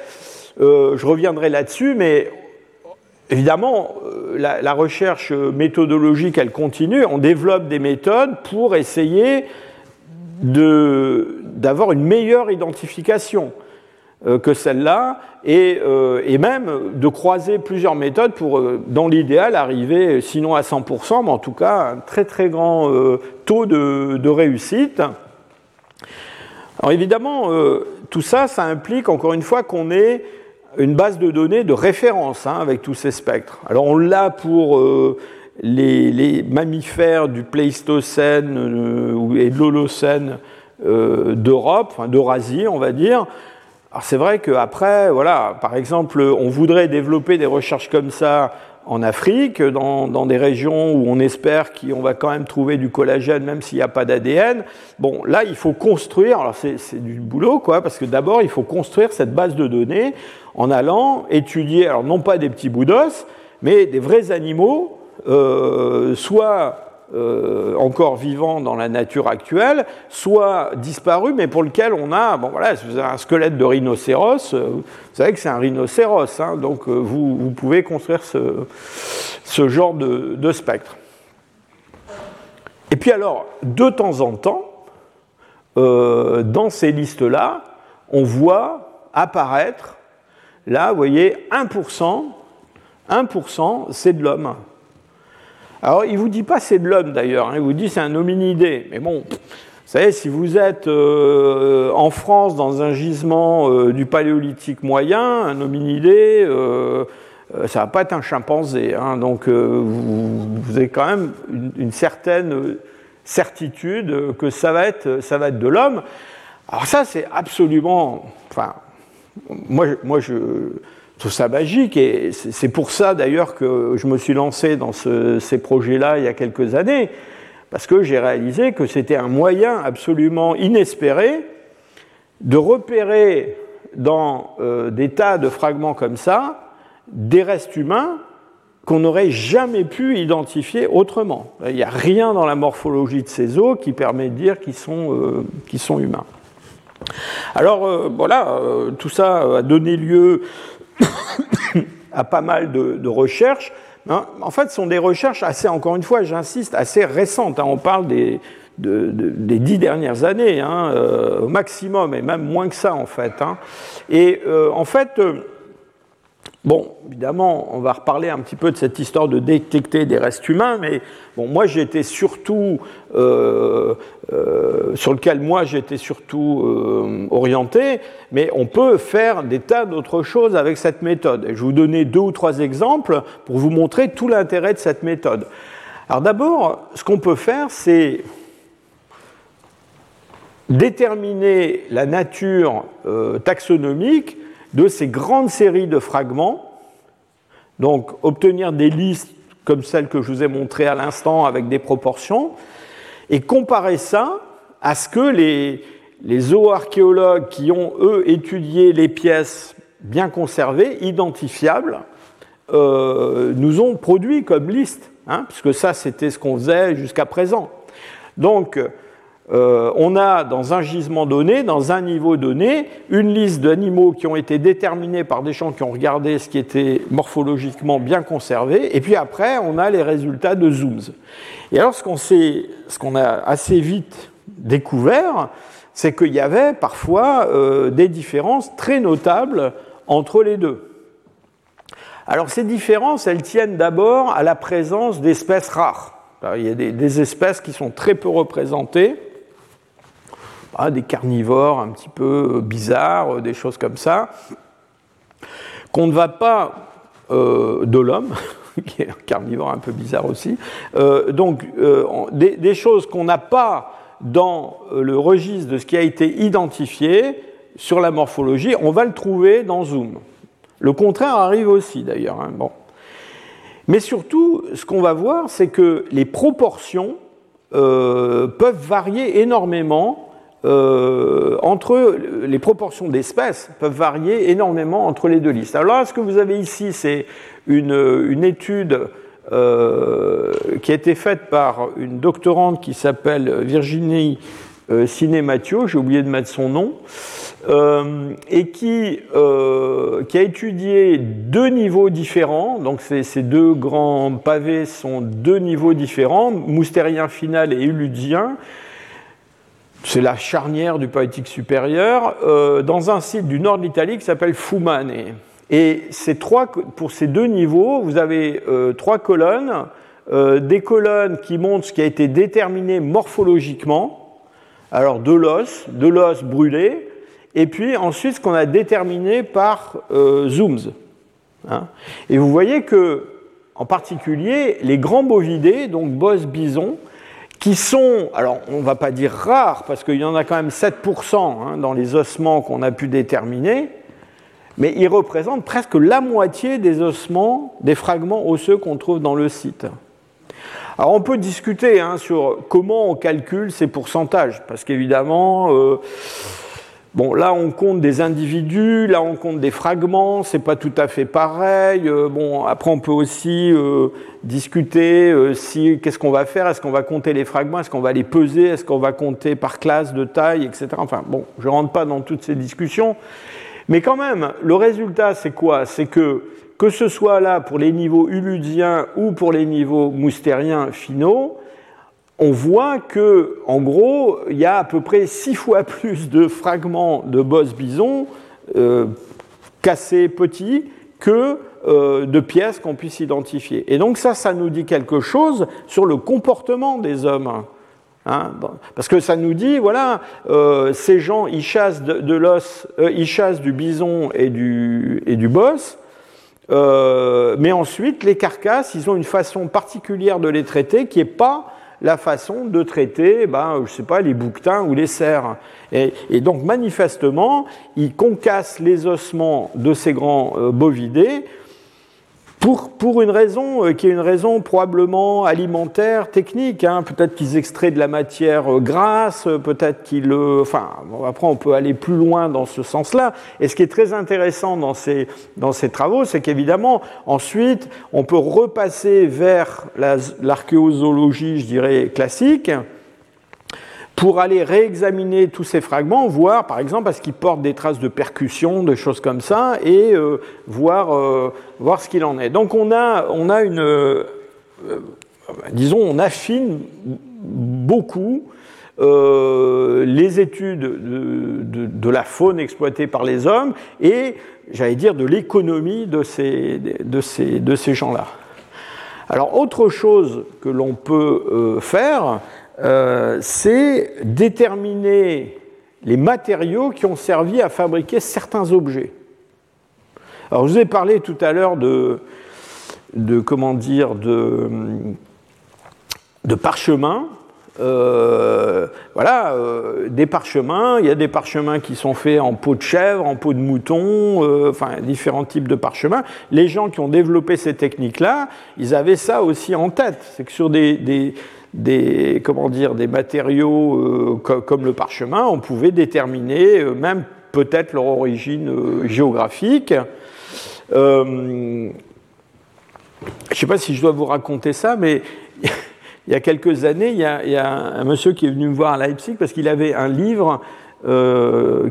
B: Euh, je reviendrai là-dessus, mais Évidemment, euh, la, recherche méthodologique, elle continue. On développe des méthodes pour essayer d'avoir une meilleure identification euh, que celle-là euh, et, même de croiser plusieurs méthodes pour, dans l'idéal, arriver, sinon à 100%, mais en tout cas, un très très grand taux de, de, réussite. Alors évidemment, tout ça, ça implique encore une fois qu'on ait une base de données de référence hein, avec tous ces spectres. Alors on l'a pour euh, les, mammifères du Pléistocène euh, et de l'Holocène euh, d'Europe, d'Eurasie on va dire. Alors c'est vrai qu'après, voilà, par exemple, on voudrait développer des recherches comme ça en Afrique, dans, des régions où on espère qu'on va quand même trouver du collagène, même s'il n'y a pas d'ADN. Bon, là, il faut construire, alors c'est du boulot, quoi, parce que d'abord, il faut construire cette base de données en allant étudier, alors non pas des petits bouts d'os, mais des vrais animaux, euh, soit euh, encore vivants dans la nature actuelle, soit disparus, mais pour lequel on a, bon voilà, si un squelette de rhinocéros, euh, vous savez que c'est un rhinocéros, hein, donc vous, pouvez construire ce, genre de, spectre. Et puis alors, de temps en temps, dans ces listes-là, on voit apparaître Là, vous voyez, 1%, 1% c'est de l'homme. Alors, il ne vous dit pas c'est de l'homme d'ailleurs, hein, il vous dit c'est un hominidé. Mais bon, vous savez, si vous êtes euh, en France dans un gisement euh, du paléolithique moyen, un hominidé, euh, ça ne va pas être un chimpanzé. Hein. donc, vous, avez quand même une, certaine certitude que ça va être, de l'homme. Alors ça, c'est absolument, enfin, moi je trouve ça magique et c'est pour ça d'ailleurs que je me suis lancé dans ces projets-là il y a quelques années, parce que j'ai réalisé que c'était un moyen absolument inespéré de repérer dans euh, des tas de fragments comme ça des restes humains qu'on n'aurait jamais pu identifier autrement. Il n'y a rien dans la morphologie de ces os qui permet de dire qu'ils sont, euh, humains. Alors euh, voilà, tout ça a donné lieu à pas mal de, recherches. Hein. En fait, ce sont des recherches assez, encore une fois, j'insiste, assez récentes. Hein. On parle des, des dix dernières années, hein, euh, au maximum, et même moins que ça en fait. Et en fait, Bon, évidemment, on va reparler un petit peu de cette histoire de détecter des restes humains, mais bon, moi j'étais surtout euh, euh, sur lequel moi j'étais surtout euh, orienté, mais on peut faire des tas d'autres choses avec cette méthode. je vais vous donner deux ou trois exemples pour vous montrer tout l'intérêt de cette méthode. Alors d'abord, ce qu'on peut faire, c'est déterminer la nature taxonomique de ces grandes séries de fragments, donc obtenir des listes comme celles que je vous ai montrées à l'instant avec des proportions, et comparer ça à ce que les, les zooarchéologues qui ont, eux, étudié les pièces bien conservées, identifiables, euh, nous ont produit comme liste, hein, puisque ça, c'était ce qu'on faisait jusqu'à présent. Donc, euh, on a dans un gisement donné, dans un niveau donné, une liste d'animaux qui ont été déterminés par des gens qui ont regardé ce qui était morphologiquement bien conservé, et puis après, on a les résultats de zooms. Et alors, ce qu'on a assez vite découvert, c'est qu'il y avait parfois euh, des différences très notables entre les deux. Alors, ces différences, elles tiennent d'abord à la présence d'espèces rares. il y a des espèces qui sont très peu représentées des carnivores un petit peu bizarres, des choses comme ça, qu'on ne va pas de l'homme, qui est un carnivore un peu bizarre aussi. donc, des, choses qu'on n'a pas dans le registre de ce qui a été identifié sur la morphologie, on va le trouver dans Zoom. Le contraire arrive aussi d'ailleurs. Hein, bon. Mais surtout, ce qu'on va voir, c'est que les proportions euh, peuvent varier énormément euh, entre les proportions d'espèces peuvent varier énormément entre les deux listes. Alors là, ce que vous avez ici, c'est une, étude euh, qui a été faite par une doctorante qui s'appelle Virginie Ciné-Mathieu, j'ai oublié de mettre son nom, euh, et qui, euh, qui, a étudié deux niveaux différents. Donc ces, deux grands pavés sont deux niveaux différents, moustérien final et uludien. C'est la charnière du poétique supérieur, euh, dans un site du nord de l'Italie qui s'appelle Fumane. Et ces trois, pour ces deux niveaux, vous avez trois colonnes, des colonnes qui montrent ce qui a été déterminé morphologiquement, alors de l'os, de l'os brûlé, et puis ensuite ce qu'on a déterminé par euh, zooms. Hein. Et vous voyez que, en particulier, les grands bovidés, donc bos bison, qui sont, alors on ne va pas dire rares, parce qu'il y en a quand même 7% hein, dans les ossements qu'on a pu déterminer, mais ils représentent presque la moitié des ossements, des fragments osseux qu'on trouve dans le site. Alors on peut discuter hein, sur comment on calcule ces pourcentages, parce qu'évidemment, euh, Bon, là on compte des individus, là on compte des fragments, c'est pas tout à fait pareil. Euh, bon, après on peut aussi euh, discuter euh, si qu'est-ce qu'on va faire, est-ce qu'on va compter les fragments, est-ce qu'on va les peser, est-ce qu'on va compter par classe de taille, etc. Enfin bon, je rentre pas dans toutes ces discussions, mais quand même, le résultat c'est quoi? C'est que que ce soit là pour les niveaux uludiens ou pour les niveaux moustériens finaux, on voit que, en gros, il y a à peu près six fois plus de fragments de boss bison euh, cassés petits que euh, de pièces qu'on puisse identifier. Et donc ça, ça nous dit quelque chose sur le comportement des hommes. Hein, parce que ça nous dit, voilà, euh, ces gens, ils chassent de, l'os, ils chassent du bison et du, et du boss, mais ensuite, les carcasses, ils ont une façon particulière de les traiter qui n'est pas la façon de traiter, ben, je sais pas, les bouquetins ou les cerfs. Et, donc manifestement, ils concassent les ossements de ces grands euh, bovidés pour, une raison euh, qui est une raison probablement alimentaire, technique. Hein. Peut-être qu'ils extraient de la matière euh, grasse, euh, peut-être qu'ils... Enfin, après, on peut aller plus loin dans ce sens-là. Et ce qui est très intéressant dans ces, dans ces travaux, c'est qu'évidemment, ensuite, on peut repasser vers l'archéozoologie, je dirais, classique, pour aller réexaminer tous ces fragments, voir par exemple parce qu'ils portent des traces de percussion, de choses comme ça, et euh, voir, euh, voir ce qu'il en est. Donc on a, on a une, euh, disons, on affine beaucoup les études de, de, la faune exploitée par les hommes et, j'allais dire, de l'économie de ces, de ces, de ces gens-là. Alors autre chose que l'on peut faire, euh, c'est déterminer les matériaux qui ont servi à fabriquer certains objets. Alors, je vous ai parlé tout à l'heure de, de, comment dire, de, de parchemins. Euh, voilà, euh, des parchemins. Il y a des parchemins qui sont faits en peau de chèvre, en peau de mouton, enfin différents types de parchemins. Les gens qui ont développé ces techniques-là, ils avaient ça aussi en tête. C'est que sur des, des, comment dire, des matériaux euh, comme le parchemin, on pouvait déterminer euh, même peut-être leur origine euh, géographique. je ne sais pas si je dois vous raconter ça, mais il y a quelques années, il y a, un, monsieur qui est venu me voir à Leipzig parce qu'il avait un livre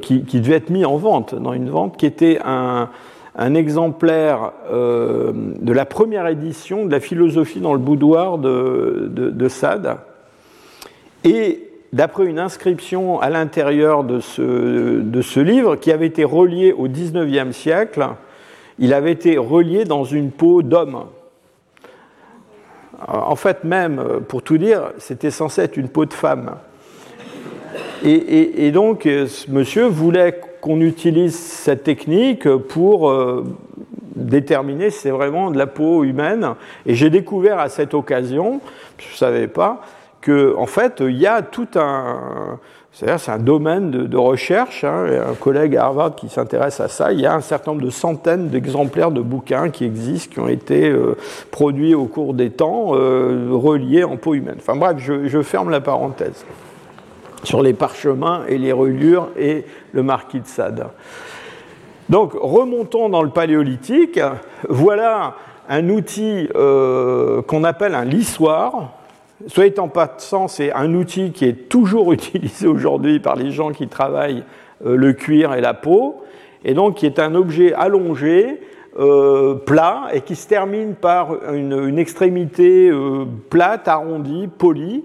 B: qui, devait être mis en vente, dans une vente, qui était un, un exemplaire euh, de la première édition de la philosophie dans le boudoir de, de, Sade. Et d'après une inscription à l'intérieur de ce, de ce, livre, qui avait été relié au XIXe siècle, il avait été relié dans une peau d'homme. En fait, même, pour tout dire, c'était censé être une peau de femme. Et, donc, ce monsieur voulait qu'on utilise cette technique pour euh, déterminer si c'est vraiment de la peau humaine. Et j'ai découvert à cette occasion, je ne savais pas, qu'en en fait, il y a tout un c'est-à-dire, c'est un domaine de, recherche. Hein, un collègue à Harvard qui s'intéresse à ça. Il y a un certain nombre de centaines d'exemplaires de bouquins qui existent, qui ont été euh, produits au cours des temps, euh, reliés en peau humaine. Enfin bref, je, ferme la parenthèse sur les parchemins et les reliures et le marquis de Sade. Donc, remontons dans le paléolithique. Voilà un outil euh, qu'on appelle un lissoir Soyez en passant, c'est un outil qui est toujours utilisé aujourd'hui par les gens qui travaillent euh, le cuir et la peau, et donc qui est un objet allongé, euh, plat, et qui se termine par une, extrémité plate, arrondie, polie,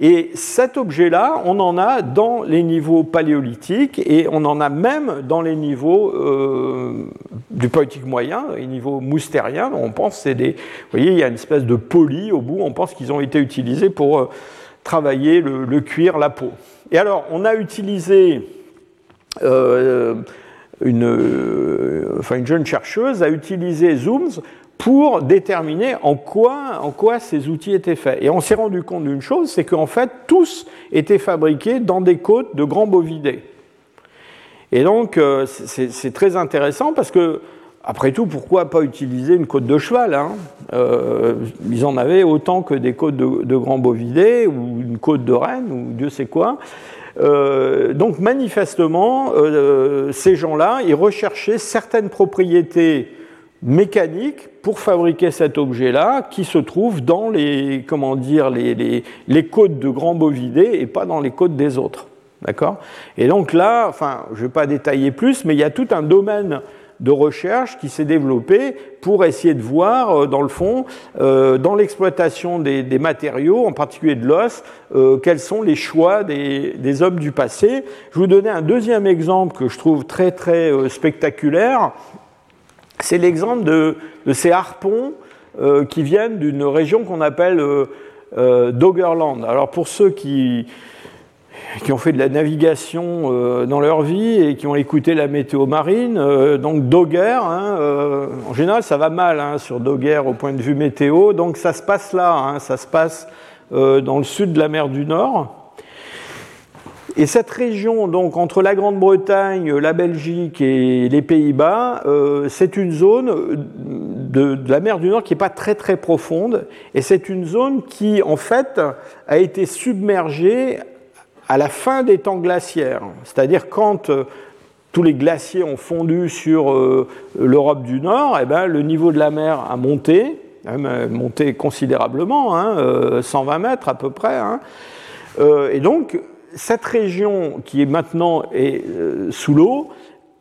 B: et cet objet-là, on en a dans les niveaux paléolithiques et on en a même dans les niveaux euh, du paléolithique moyen, les niveaux moustériens. On pense c'est des, vous voyez, il y a une espèce de poli au bout. On pense qu'ils ont été utilisés pour euh, travailler le, cuir, la peau. Et alors, on a utilisé euh, une, enfin une jeune chercheuse a utilisé Zooms pour déterminer en quoi, en quoi ces outils étaient faits. Et on s'est rendu compte d'une chose, c'est qu'en fait, tous étaient fabriqués dans des côtes de grands bovidés. Et donc, euh, c'est très intéressant parce que, après tout, pourquoi pas utiliser une côte de cheval hein? Euh, Ils en avaient autant que des côtes de, grands bovidés ou une côte de renne ou Dieu sait quoi. Euh, donc, manifestement, ces gens-là, ils recherchaient certaines propriétés mécaniques pour fabriquer cet objet-là qui se trouve dans les, comment dire, les, les, côtes de grands bovidés et pas dans les côtes des autres. D'accord? Et donc là, enfin, je ne vais pas détailler plus, mais il y a tout un domaine de recherche qui s'est développé pour essayer de voir, euh, dans le fond, euh, dans l'exploitation des, matériaux, en particulier de l'os, euh, quels sont les choix des, des, hommes du passé. Je vous donner un deuxième exemple que je trouve très très spectaculaire c'est l'exemple de, ces harpons euh, qui viennent d'une région qu'on appelle euh, euh, Doggerland. Alors pour ceux qui, qui, ont fait de la navigation dans leur vie et qui ont écouté la météo marine, donc Dogger, hein, en général ça va mal hein, sur Dogger au point de vue météo, donc ça se passe là, hein, ça se passe dans le sud de la mer du Nord. Et cette région, donc entre la Grande-Bretagne, la Belgique et les Pays-Bas, euh, c'est une zone de, la mer du Nord qui n'est pas très très profonde, et c'est une zone qui en fait a été submergée à la fin des temps glaciaires, c'est-à-dire quand euh, tous les glaciers ont fondu sur euh, l'Europe du Nord, et eh ben, le niveau de la mer a monté, monté considérablement, 120 hein, mètres à peu près, hein. et donc cette région qui est maintenant euh, sous l'eau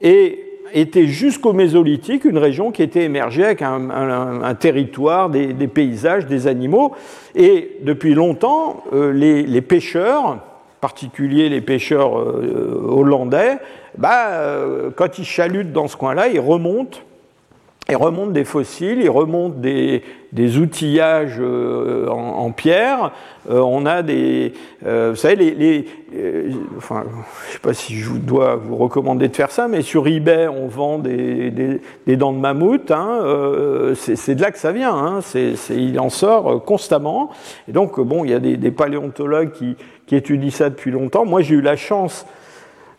B: était jusqu'au Mésolithique une région qui était émergée avec un, territoire, des, paysages, des animaux. Et depuis longtemps, euh, les, pêcheurs, en particulier les pêcheurs euh, hollandais, bah, quand ils chalutent dans ce coin-là, ils remontent ils remontent des fossiles, ils remontent des, outillages euh, en, pierre. Euh, on a des, euh, vous savez, les, enfin, je sais pas si je dois vous recommander de faire ça, mais sur eBay, on vend des, dents de mammouth. Hein, c'est de là que ça vient. Hein, il en sort constamment. Et donc, bon, il y a des, paléontologues qui, qui étudient ça depuis longtemps. Moi, j'ai eu la chance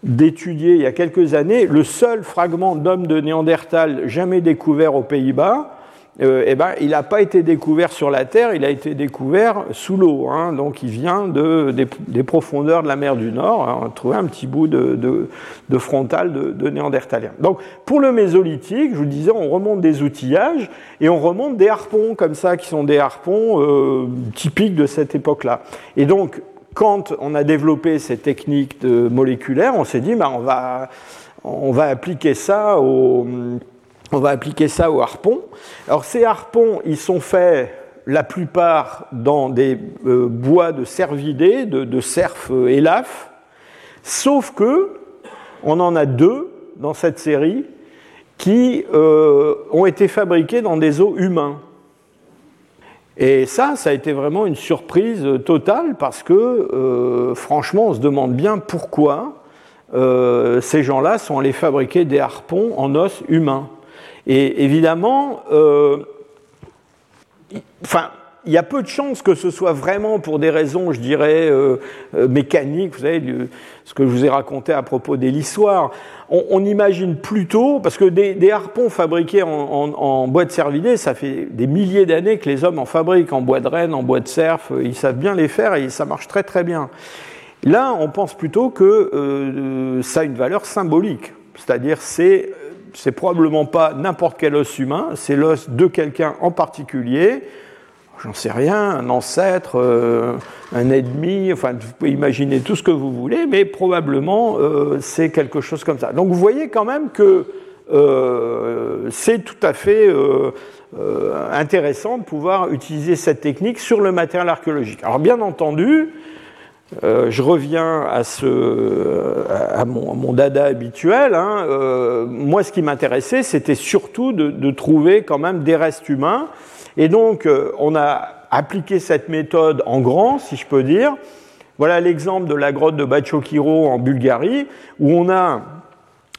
B: d'étudier il y a quelques années le seul fragment d'homme de Néandertal jamais découvert aux Pays-Bas. Euh, eh ben, il n'a pas été découvert sur la Terre, il a été découvert sous l'eau. Hein. donc il vient de, des, profondeurs de la mer du Nord. on a trouvé un petit bout de, de, frontal de, de néandertalien. Donc pour le mésolithique, je vous disais, on remonte des outillages et on remonte des harpons comme ça, qui sont des harpons euh, typiques de cette époque-là. Et donc quand on a développé ces techniques de moléculaires, on s'est dit, bah, on, va, on va appliquer ça au, on va appliquer ça aux harpons. Alors ces harpons, ils sont faits la plupart dans des euh, bois de cervidés, de, de cerf élaf, sauf que on en a deux dans cette série qui euh, ont été fabriqués dans des os humains. Et ça, ça a été vraiment une surprise totale parce que, euh, franchement, on se demande bien pourquoi euh, ces gens-là sont allés fabriquer des harpons en os humains. Et évidemment, enfin, il y a peu de chances que ce soit vraiment pour des raisons, je dirais, euh, euh, mécaniques, vous savez, ce que je vous ai raconté à propos des lissoirs. On, imagine plutôt, parce que des, harpons fabriqués en, bois de cervidé, ça fait des milliers d'années que les hommes en fabriquent, en bois de renne, en bois de cerf, ils savent bien les faire et ça marche très très bien. Là, on pense plutôt que euh, ça a une valeur symbolique, c'est-à-dire c'est c'est probablement pas n'importe quel os humain, c'est l'os de quelqu'un en particulier j'en sais rien, un ancêtre, euh, un ennemi, enfin vous pouvez imaginer tout ce que vous voulez, mais probablement euh, c'est quelque chose comme ça. Donc vous voyez quand même que euh, c'est tout à fait intéressant de pouvoir utiliser cette technique sur le matériel archéologique. Alors bien entendu, je reviens à, mon, dada habituel. Hein, moi, ce qui m'intéressait, c'était surtout de, trouver quand même des restes humains et donc, euh, on a appliqué cette méthode en grand, si je peux dire. Voilà l'exemple de la grotte de Bachokiro en Bulgarie, où on a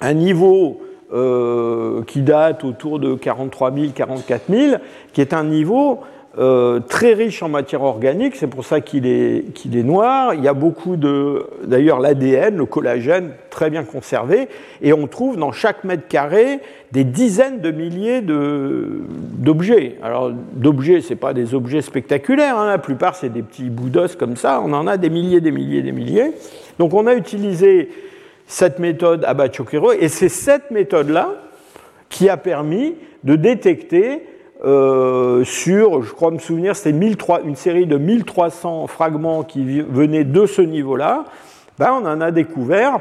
B: un niveau euh, qui date autour de 43 000, 44 000, qui est un niveau euh, très riche en matière organique, c'est pour ça qu'il est, est noir. Il y a beaucoup de, d'ailleurs, l'ADN, le collagène, très bien conservé, et on trouve dans chaque mètre carré des dizaines de milliers de, d'objets. Alors, d'objets, c'est pas des objets spectaculaires, hein. la plupart c'est des petits bouts d'os comme ça, on en a des milliers, des milliers, des milliers. Donc, on a utilisé cette méthode à Bachokiro, et c'est cette méthode-là qui a permis de détecter euh, sur, je crois me souvenir, c'était une série de 1300 fragments qui venaient de ce niveau-là, ben on en a découvert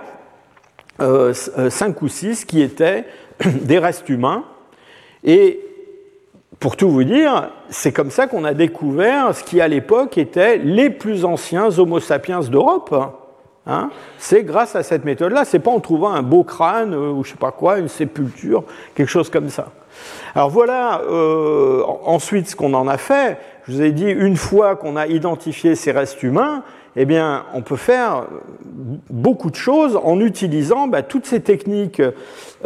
B: euh, 5 euh, ou 6 qui étaient des restes humains. Et pour tout vous dire, c'est comme ça qu'on a découvert ce qui à l'époque étaient les plus anciens Homo sapiens d'Europe. Hein? c'est grâce à cette méthode-là. C'est pas en trouvant un beau crâne euh, ou je sais pas quoi, une sépulture, quelque chose comme ça. Alors voilà euh, ensuite ce qu'on en a fait. Je vous ai dit, une fois qu'on a identifié ces restes humains, eh bien, on peut faire beaucoup de choses en utilisant bah, toutes ces techniques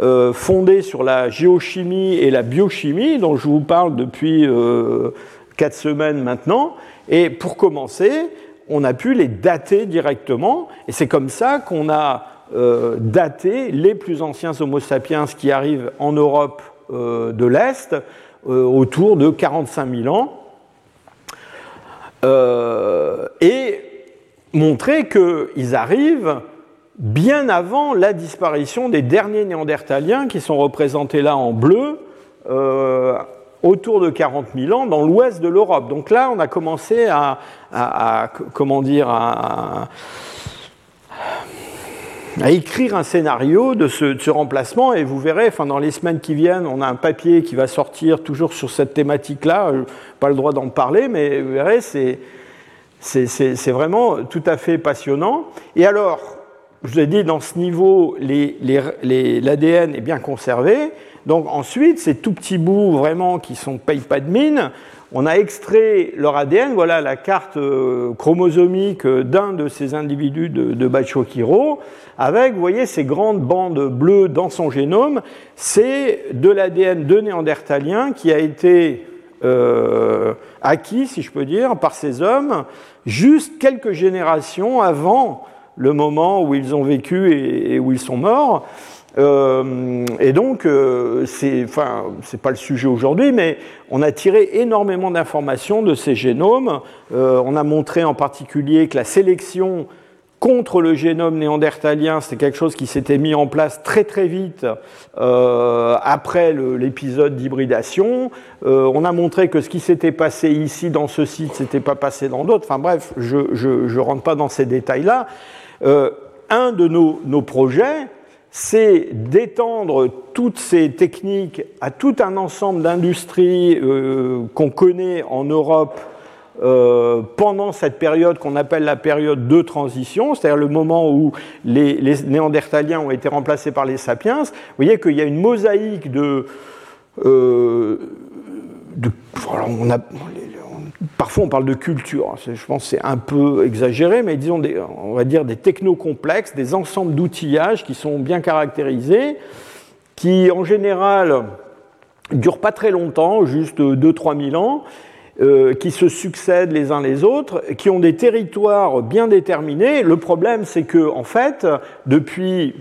B: euh, fondées sur la géochimie et la biochimie dont je vous parle depuis euh, quatre semaines maintenant. Et pour commencer, on a pu les dater directement, et c'est comme ça qu'on a daté les plus anciens Homo sapiens qui arrivent en Europe euh, de l'Est euh, autour de 45 000 ans euh, et montrer qu'ils arrivent bien avant la disparition des derniers néandertaliens qui sont représentés là en bleu autour de 40 000 ans dans l'ouest de l'Europe. Donc là, on a commencé à, comment dire, à, écrire un scénario de ce, remplacement et vous verrez, enfin, dans les semaines qui viennent, on a un papier qui va sortir toujours sur cette thématique-là. Euh, pas le droit d'en parler, mais vous verrez, c'est, vraiment tout à fait passionnant. Et alors, je vous ai dit, dans ce niveau, l'ADN est bien conservé. Donc ensuite, ces tout petits bouts vraiment qui sont mine, on a extrait leur ADN, voilà la carte euh, chromosomique d'un de ces individus de, de Bachokiro, avec, vous voyez, ces grandes bandes bleues dans son génome. C'est de l'ADN de néandertalien qui a été euh, acquis, si je peux dire, par ces hommes, juste quelques générations avant le moment où ils ont vécu et où ils sont morts. Euh, et donc, euh, c'est, enfin, pas le sujet aujourd'hui, mais on a tiré énormément d'informations de ces génomes. Euh, on a montré en particulier que la sélection contre le génome néandertalien, c'est quelque chose qui s'était mis en place très très vite euh, après l'épisode d'hybridation. On a montré que ce qui s'était passé ici dans ce site, s'était pas passé dans d'autres. Enfin bref, je ne rentre pas dans ces détails-là. Un de nos, nos projets, c'est d'étendre toutes ces techniques à tout un ensemble d'industries euh, qu'on connaît en Europe euh, pendant cette période qu'on appelle la période de transition, c'est-à-dire le moment où les, néandertaliens ont été remplacés par les sapiens. Vous voyez qu'il y a une mosaïque de... Euh, parfois on parle de culture, hein, je pense que c'est un peu exagéré, mais disons, des, on va dire des techno-complexes, des ensembles d'outillages qui sont bien caractérisés, qui en général durent pas très longtemps, juste 2-3 000 ans, euh, qui se succèdent les uns les autres, qui ont des territoires bien déterminés. Le problème, c'est que, en fait, depuis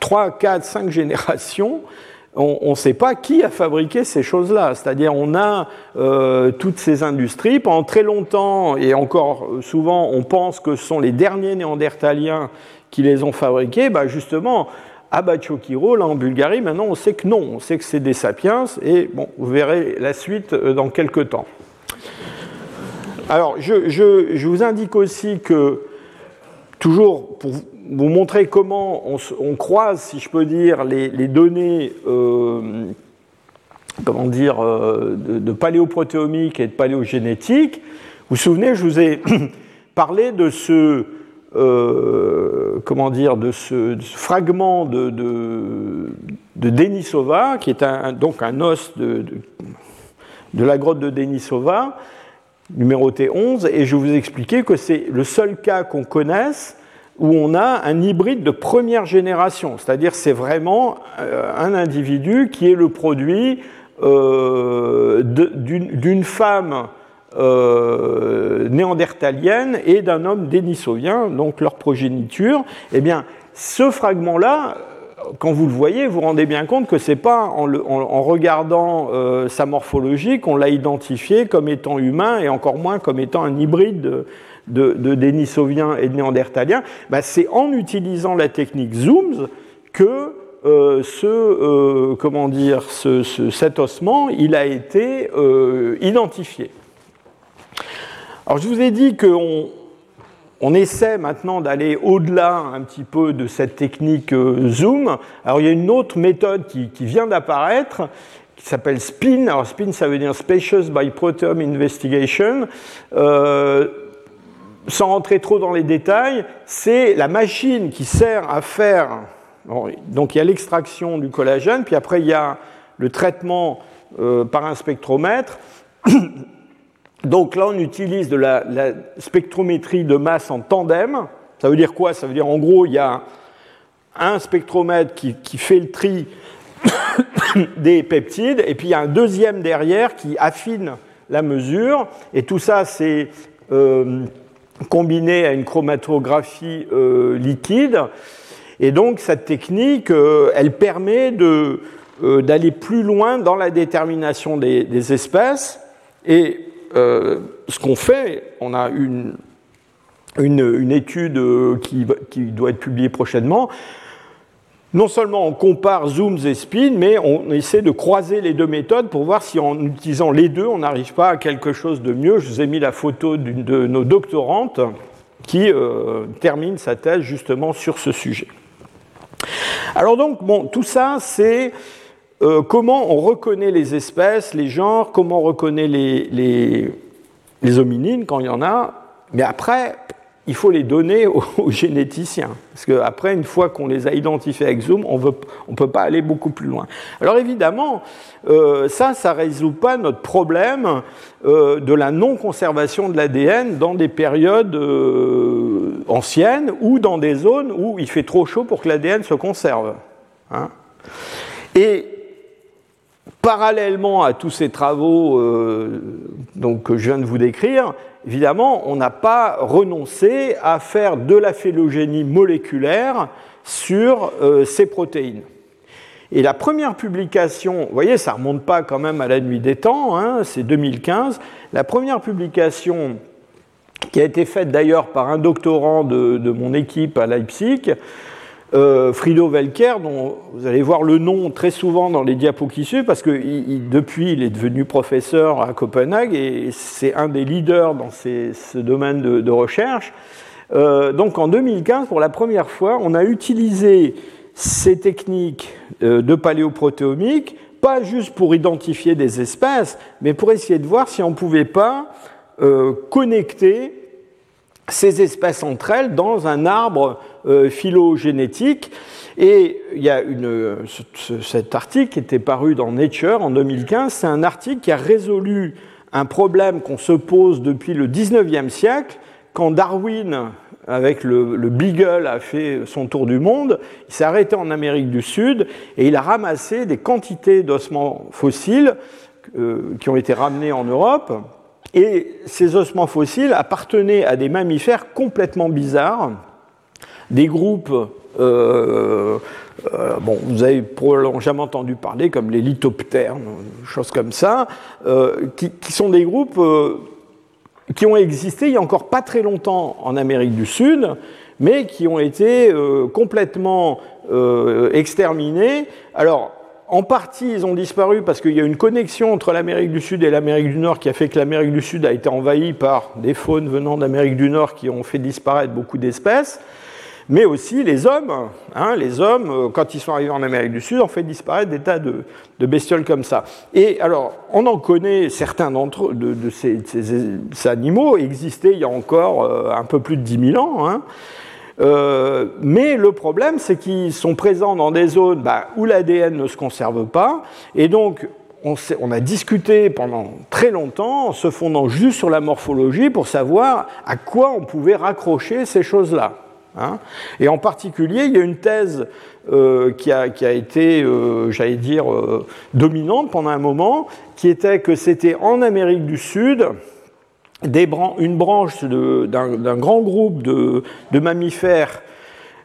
B: 3, 4, 5 générations, on ne sait pas qui a fabriqué ces choses-là. C'est-à-dire, on a euh, toutes ces industries. Pendant très longtemps, et encore souvent, on pense que ce sont les derniers néandertaliens qui les ont fabriqués. Bah, justement, à Bachokiro, là en Bulgarie, maintenant, on sait que non. On sait que c'est des sapiens. Et bon, vous verrez la suite euh, dans quelques temps. Alors, je vous indique aussi que, toujours pour vous montrer comment on, croise, si je peux dire, les, données euh, comment dire, euh, de, paléoprotéomique et de paléogénétique. Vous vous souvenez, je vous ai parlé de ce, euh, comment dire, de ce, fragment de, de, Denisova, qui est donc un os de, de, la grotte de Denisova, numéroté 11, et je vous ai expliqué que c'est le seul cas qu'on connaisse où on a un hybride de première génération, c'est-à-dire c'est vraiment euh, un individu qui est le produit euh, d'une femme euh, néandertalienne et d'un homme dénisovien, donc leur progéniture. Eh bien, ce fragment-là, quand vous le voyez, vous vous rendez bien compte que c'est pas en, regardant sa morphologie qu'on l'a identifié comme étant humain et encore moins comme étant un hybride de, de Denisoviens et de Néandertaliens, bah, c'est en utilisant la technique Zooms que euh, ce, euh, comment dire, cet ossement il a été euh, identifié. Alors je vous ai dit qu'on on essaie maintenant d'aller au-delà un petit peu de cette technique Zoom. Alors il y a une autre méthode qui, qui vient d'apparaître qui s'appelle SPIN. Alors SPIN ça veut dire Species by Proteome Investigation sans rentrer trop dans les détails, c'est la machine qui sert à faire. donc il y a l'extraction du collagène, puis après il y a le traitement euh, par un spectromètre. donc là on utilise de la, spectrométrie de masse en tandem. Ça veut dire quoi? Ça veut dire en gros il y a un spectromètre qui, fait le tri des peptides, et puis il y a un deuxième derrière qui affine la mesure, et tout ça c'est euh, combinée à une chromatographie euh, liquide. Et donc cette technique, euh, elle permet euh, d'aller plus loin dans la détermination des, espèces. Et ce qu'on fait, on a une, une, étude qui, qui, doit être publiée prochainement, non seulement on compare zooms et spin, mais on essaie de croiser les deux méthodes pour voir si en utilisant les deux, on n'arrive pas à quelque chose de mieux. Je vous ai mis la photo d'une de nos doctorantes qui euh, termine sa thèse justement sur ce sujet. Alors donc, bon, tout ça, c'est euh, comment on reconnaît les espèces, les genres, comment on reconnaît les, les, les hominines quand il y en a. Mais après, il faut les donner aux, généticiens. Parce qu'après, une fois qu'on les a identifiés avec Zoom, on ne peut pas aller beaucoup plus loin. Alors évidemment, euh, ça, ça ne résout pas notre problème euh, de la non-conservation de l'ADN dans des périodes euh, anciennes ou dans des zones où il fait trop chaud pour que l'ADN se conserve. Hein. Et parallèlement à tous ces travaux que je viens de vous décrire, évidemment, on n'a pas renoncé à faire de la phylogénie moléculaire sur euh, ces protéines. Et la première publication, vous voyez, ça ne remonte pas quand même à la nuit des temps, hein, c'est 2015. La première publication qui a été faite d'ailleurs par un doctorant de, de mon équipe à Leipzig, euh, Frido Welker, dont vous allez voir le nom très souvent dans les diapos qui suivent, parce que depuis, il est devenu professeur à Copenhague et c'est un des leaders dans ce domaine de, recherche. Euh, donc en 2015, pour la première fois, on a utilisé ces techniques euh, de paléoprotéomique, pas juste pour identifier des espèces, mais pour essayer de voir si on ne pouvait pas connecter ces espèces entre elles dans un arbre phylogénétique. Et il y a cet article qui était paru dans Nature en 2015, c'est un article qui a résolu un problème qu'on se pose depuis le 19e siècle, quand Darwin avec le, Beagle, a fait son tour du monde. Il s'est arrêté en Amérique du Sud et il a ramassé des quantités d'ossements fossiles euh, qui ont été ramenés en Europe. Et ces ossements fossiles appartenaient à des mammifères complètement bizarres, des groupes euh, euh, bon, vous avez probablement jamais entendu parler comme les lithoptères, choses comme ça, euh, qui, sont des groupes qui ont existé il y a encore pas très longtemps en Amérique du Sud, mais qui ont été complètement exterminés. Alors, en partie, ils ont disparu parce qu'il y a une connexion entre l'Amérique du Sud et l'Amérique du Nord qui a fait que l'Amérique du Sud a été envahie par des faunes venant d'Amérique du Nord qui ont fait disparaître beaucoup d'espèces mais aussi les hommes. Hein, les hommes, euh, quand ils sont arrivés en Amérique du Sud, ont fait disparaître des tas de, bestioles comme ça. Et alors, on en connaît certains d'entre de, de ces, animaux existaient il y a encore euh, un peu plus de 10 000 ans. Hein. Euh, mais le problème, c'est qu'ils sont présents dans des zones bah, où l'ADN ne se conserve pas, et donc on, on, a discuté pendant très longtemps en se fondant juste sur la morphologie pour savoir à quoi on pouvait raccrocher ces choses-là. Hein. et en particulier, il y a une thèse euh, qui, a, été, euh, j'allais dire, euh, dominante pendant un moment, qui était que c'était en Amérique du Sud une branche d'un grand groupe de, mammifères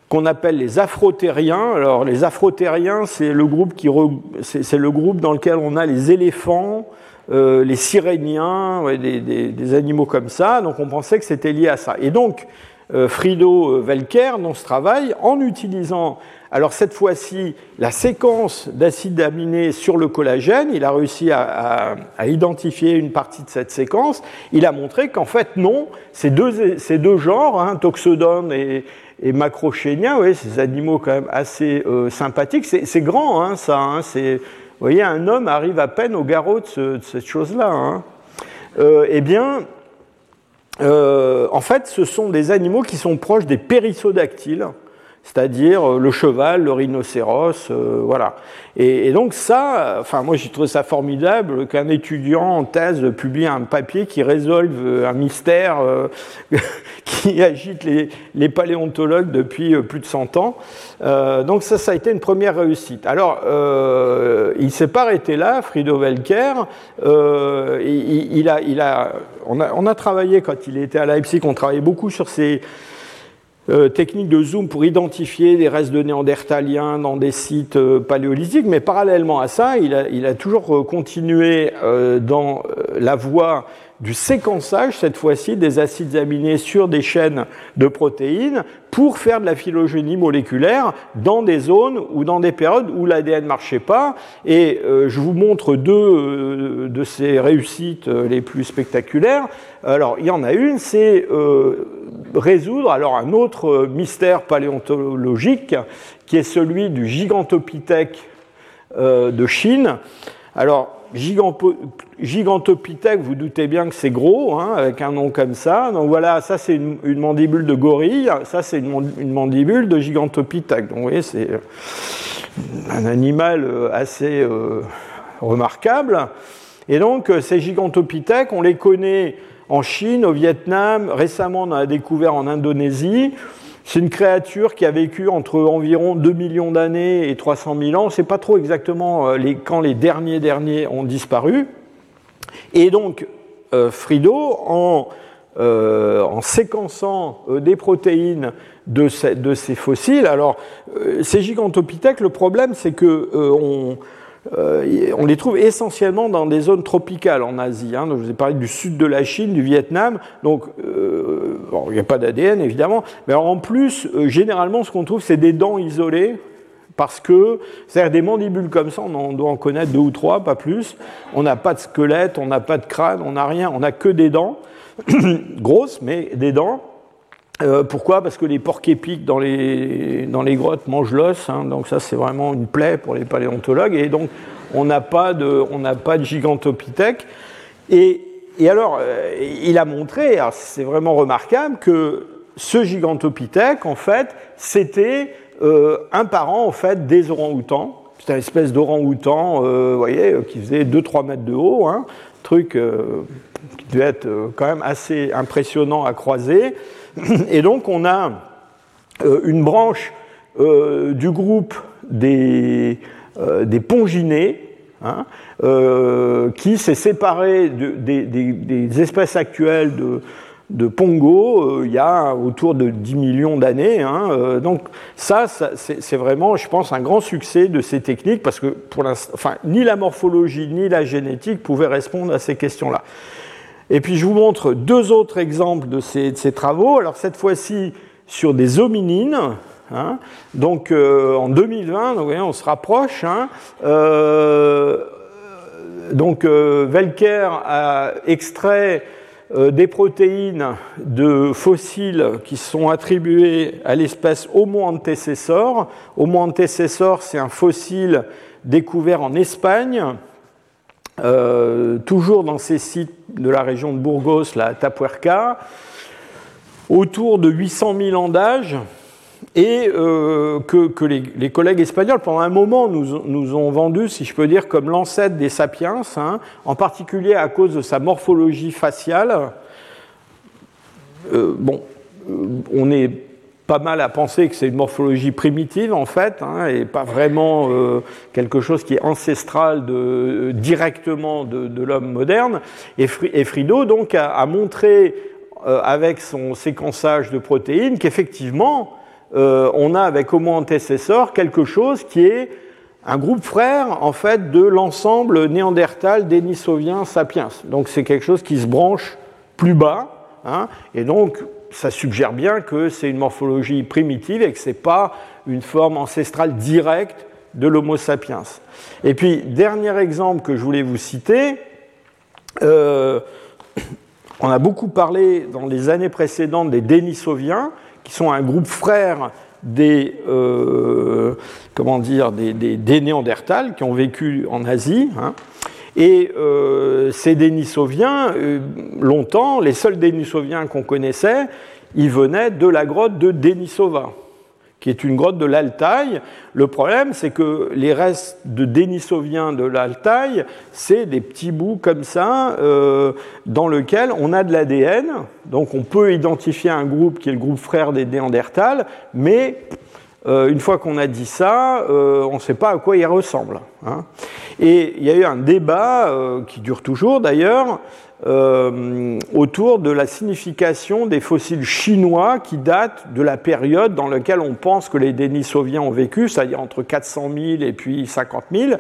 B: qu'on appelle les afrotériens. Alors les afrotériens, c'est le groupe le groupe dans lequel on a les éléphants, les siréniens, des, des, animaux comme ça. Donc on pensait que c'était lié à ça. Et donc Frido Velker dans ce travail en utilisant, alors cette fois-ci, la séquence d'acides aminés sur le collagène. Il a réussi à, identifier une partie de cette séquence. Il a montré qu'en fait, non, ces deux, ces deux genres, hein, Toxodon et, et Macrochénia, oui, ces animaux quand même assez euh, sympathiques, c'est grand, hein, ça. Hein, vous voyez, un homme arrive à peine au garrot de, cette chose-là. Hein. Euh, eh bien, euh, en fait, ce sont des animaux qui sont proches des périssodactyles, c'est-à-dire euh, le cheval, le rhinocéros, euh, voilà. Et, donc ça, enfin moi j'ai trouvé ça formidable qu'un étudiant en thèse publie un papier qui résolve un mystère qui agite les, paléontologues depuis plus de 100 ans. donc ça, ça a été une première réussite. Alors, il s'est pas arrêté là, Frido Welker. il, a, il a, on, a, on a travaillé quand il était à Leipzig, on travaillait beaucoup sur ces euh, techniques de zoom pour identifier des restes de néandertaliens dans des sites euh, paléolithiques, mais parallèlement à ça, il a, il a toujours euh, continué dans la voie du séquençage, cette fois-ci, des acides aminés sur des chaînes de protéines pour faire de la phylogénie moléculaire dans des zones ou dans des périodes où l'ADN ne marchait pas. Et euh, je vous montre deux euh, de ces réussites euh, les plus spectaculaires. Alors, il y en a une, c'est résoudre alors un autre mystère paléontologique qui est celui du gigantopithèque de Chine. Alors, Gigantopithèque, vous doutez bien que c'est gros, hein, avec un nom comme ça. Donc voilà, ça c'est une, mandibule de gorille, ça c'est une, mandibule de Gigantopithèque. Donc vous voyez, c'est un animal euh, assez euh, remarquable. Et donc euh, ces Gigantopithèques, on les connaît en Chine, au Vietnam, récemment on a découvert en Indonésie. C'est une créature qui a vécu entre environ 2 millions d'années et 300 000 ans. On ne sait pas trop exactement euh, quand les derniers derniers ont disparu. Et donc, euh, Frido, en, euh, en séquençant des protéines de ces, fossiles, alors ces gigantopithèques, le problème c'est que on, euh, on les trouve essentiellement dans des zones tropicales en Asie. Hein. Donc, je vous ai parlé du sud de la Chine, du Vietnam. Donc, euh, il n'y a pas d'ADN évidemment, mais en plus, euh, généralement, ce qu'on trouve, c'est des dents isolées. Parce que, c'est-à-dire des mandibules comme ça, on doit en connaître deux ou trois, pas plus. On n'a pas de squelette, on n'a pas de crâne, on n'a rien, on n'a que des dents, grosses, mais des dents. Euh, pourquoi? Parce que les porcs épiques dans les, dans les grottes mangent l'os, hein, donc ça c'est vraiment une plaie pour les paléontologues, et donc on n'a pas de, pas de gigantopithèque. Et, et alors, euh, il a montré, c'est vraiment remarquable, que ce gigantopithèque, en fait, c'était euh, un parent en fait, des orang-outans. C'est une espèce d'orang-outan, vous voyez, qui faisait 2-3 mètres de haut, hein, truc qui devait être quand même assez impressionnant à croiser. Et donc on a une branche du groupe des, des ponginés, hein, qui s'est séparé des, espèces actuelles de, de Pongo euh, il y a autour de 10 millions d'années. Hein, euh, donc ça, c'est vraiment, je pense, un grand succès de ces techniques parce que pour enfin, ni la morphologie ni la génétique pouvaient répondre à ces questions-là. Et puis je vous montre deux autres exemples de ces, travaux. Alors cette fois-ci sur des hominines. Hein. donc euh, en 2020, vous voyez, on se rapproche. Hein. donc Velker a extrait euh, des protéines de fossiles qui sont attribuées à l'espèce Homo antecessor. Homo antecessor, c'est un fossile découvert en Espagne, euh, toujours dans ces sites de la région de Burgos, la Tapuerca, autour de 800 000 ans d'âge et euh, que, les, collègues espagnols, pendant un moment, nous, ont vendu, si je peux dire, comme l'ancêtre des sapiens, hein, en particulier à cause de sa morphologie faciale. Euh, bon, on est pas mal à penser que c'est une morphologie primitive, en fait, hein, et pas vraiment quelque chose qui est ancestral de, directement de, l'homme moderne. Et, Frido, donc, a, montré, avec son séquençage de protéines, qu'effectivement, euh, on a avec Homo antecessor quelque chose qui est un groupe frère en fait de l'ensemble néandertal, dénisovien, sapiens. Donc c'est quelque chose qui se branche plus bas, hein, et donc ça suggère bien que c'est une morphologie primitive et que ce n'est pas une forme ancestrale directe de l'Homo sapiens. Et puis, dernier exemple que je voulais vous citer, euh, on a beaucoup parlé dans les années précédentes des Denisoviens, qui sont un groupe frère des, euh, comment dire, des, des, Néandertals qui ont vécu en Asie. Hein. Et euh, ces Denisoviens, euh, longtemps, les seuls Denisoviens qu'on connaissait, ils venaient de la grotte de Denisova qui est une grotte de l'Altaï. Le problème, c'est que les restes de Denisoviens de l'Altaï, c'est des petits bouts comme ça, euh, dans lesquels on a de l'ADN. Donc on peut identifier un groupe qui est le groupe frère des Néandertals, mais euh, une fois qu'on a dit ça, euh, on ne sait pas à quoi il ressemble. Hein. Et il y a eu un débat, qui dure toujours d'ailleurs, euh, autour de la signification des fossiles chinois qui datent de la période dans laquelle on pense que les Denisoviens ont vécu, c'est-à-dire entre 400 000 et puis 50 000.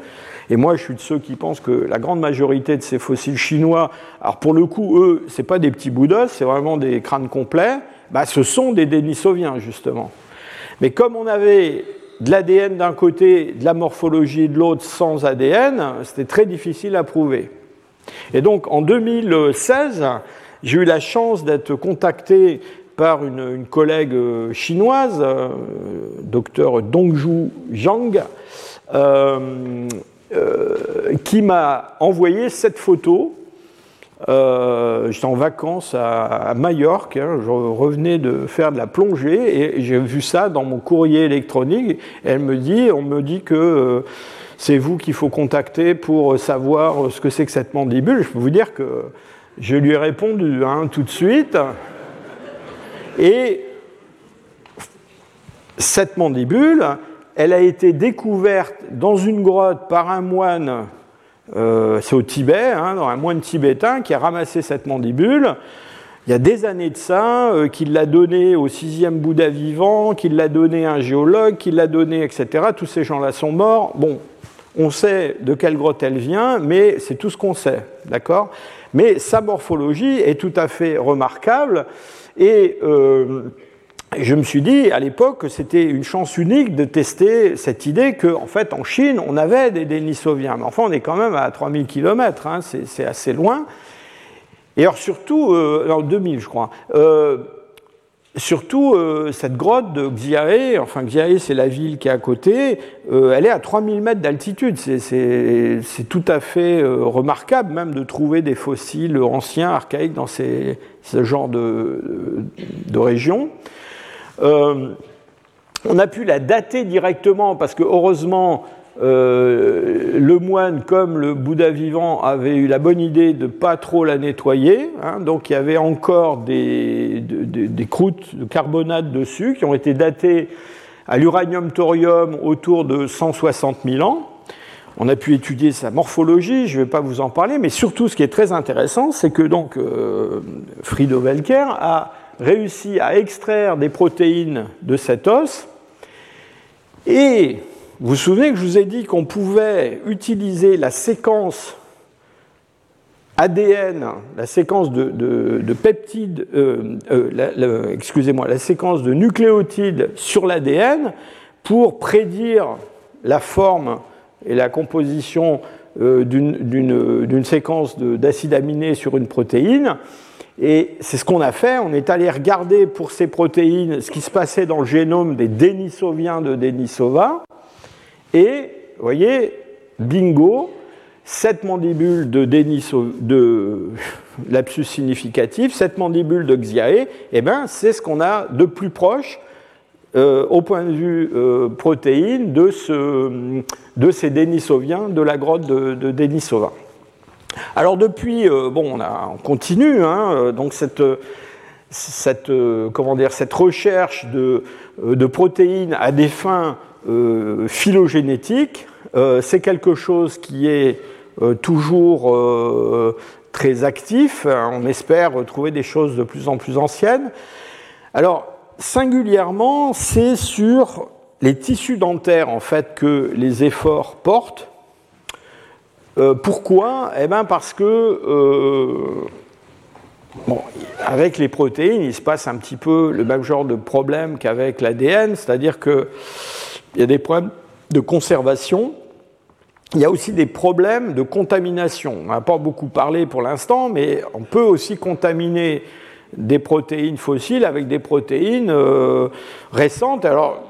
B: Et moi, je suis de ceux qui pensent que la grande majorité de ces fossiles chinois, alors pour le coup, eux, c'est pas des petits bouts d'os, c'est vraiment des crânes complets, bah, ce sont des Denisoviens, justement. Mais comme on avait de l'ADN d'un côté, de la morphologie de l'autre sans ADN, c'était très difficile à prouver. Et donc en 2016, j'ai eu la chance d'être contacté par une, collègue euh, chinoise, euh, docteur Dongju Zhang, euh, qui m'a envoyé cette photo. J'étais en vacances à, Majorque, hein, je revenais de faire de la plongée et j'ai vu ça dans mon courrier électronique. elle me dit, on me dit que c'est vous qu'il faut contacter pour savoir ce que c'est que cette mandibule. Je peux vous dire que je lui ai répondu hein, tout de suite. Et cette mandibule, elle a été découverte dans une grotte par un moine, euh, c'est au Tibet, hein, dans un moine tibétain qui a ramassé cette mandibule. Il y a des années de ça, euh, qu'il l'a donné au sixième Bouddha vivant, qu'il l'a donné à un géologue, qu'il l'a donné, etc. Tous ces gens-là sont morts. Bon, on sait de quelle grotte elle vient, mais c'est tout ce qu'on sait, d'accord? Mais sa morphologie est tout à fait remarquable et euh, je me suis dit à l'époque que c'était une chance unique de tester cette idée qu'en en fait en Chine on avait des Denisoviens, mais enfin on est quand même à 3000 km, hein, c'est assez loin. Et alors surtout, euh, en 2000 je crois, euh, Surtout, euh, cette grotte de Xiae, enfin Xiae c'est la ville qui est à côté, euh, elle est à 3000 mètres d'altitude. C'est tout à fait remarquable même de trouver des fossiles anciens, archaïques dans ce genre de région. On a pu la dater directement parce que heureusement, euh, le moine, comme le Bouddha vivant, avait eu la bonne idée de pas trop la nettoyer. Hein. donc il y avait encore des, des, croûtes de carbonate dessus qui ont été datées à l'uranium-thorium autour de 160 000 ans. On a pu étudier sa morphologie, je ne vais pas vous en parler, mais surtout ce qui est très intéressant, c'est que donc euh, Frido Welker a réussi à extraire des protéines de cet os et vous vous souvenez que je vous ai dit qu'on pouvait utiliser la séquence ADN, la séquence de, peptides, euh, euh, excusez-moi, la séquence de nucléotides sur l'ADN pour prédire la forme et la composition euh, d'une séquence d'acides aminés sur une protéine. Et c'est ce qu'on a fait. On est allé regarder pour ces protéines ce qui se passait dans le génome des Denisoviens de Denisova. Et, vous voyez, bingo, cette mandibule de, de lapsus significatif, cette mandibule de Xiae, eh ben, c'est ce qu'on a de plus proche euh, au point de vue euh, protéine de, ce, de, ces Denisoviens de la grotte de Denisova. Alors depuis, euh, bon, on, continue, hein, donc cette, cette, comment dire, cette recherche de, protéines à des fins euh, phylogénétique, euh, c'est quelque chose qui est euh, toujours très actif. On espère trouver des choses de plus en plus anciennes. Alors, singulièrement, c'est sur les tissus dentaires en fait que les efforts portent. Pourquoi? Eh bien parce que avec les protéines, il se passe un petit peu le même genre de problème qu'avec l'ADN, c'est-à-dire que il y a des problèmes de conservation. Il y a aussi des problèmes de contamination. On n'a pas beaucoup parlé pour l'instant, mais on peut aussi contaminer des protéines fossiles avec des protéines euh, récentes. Alors,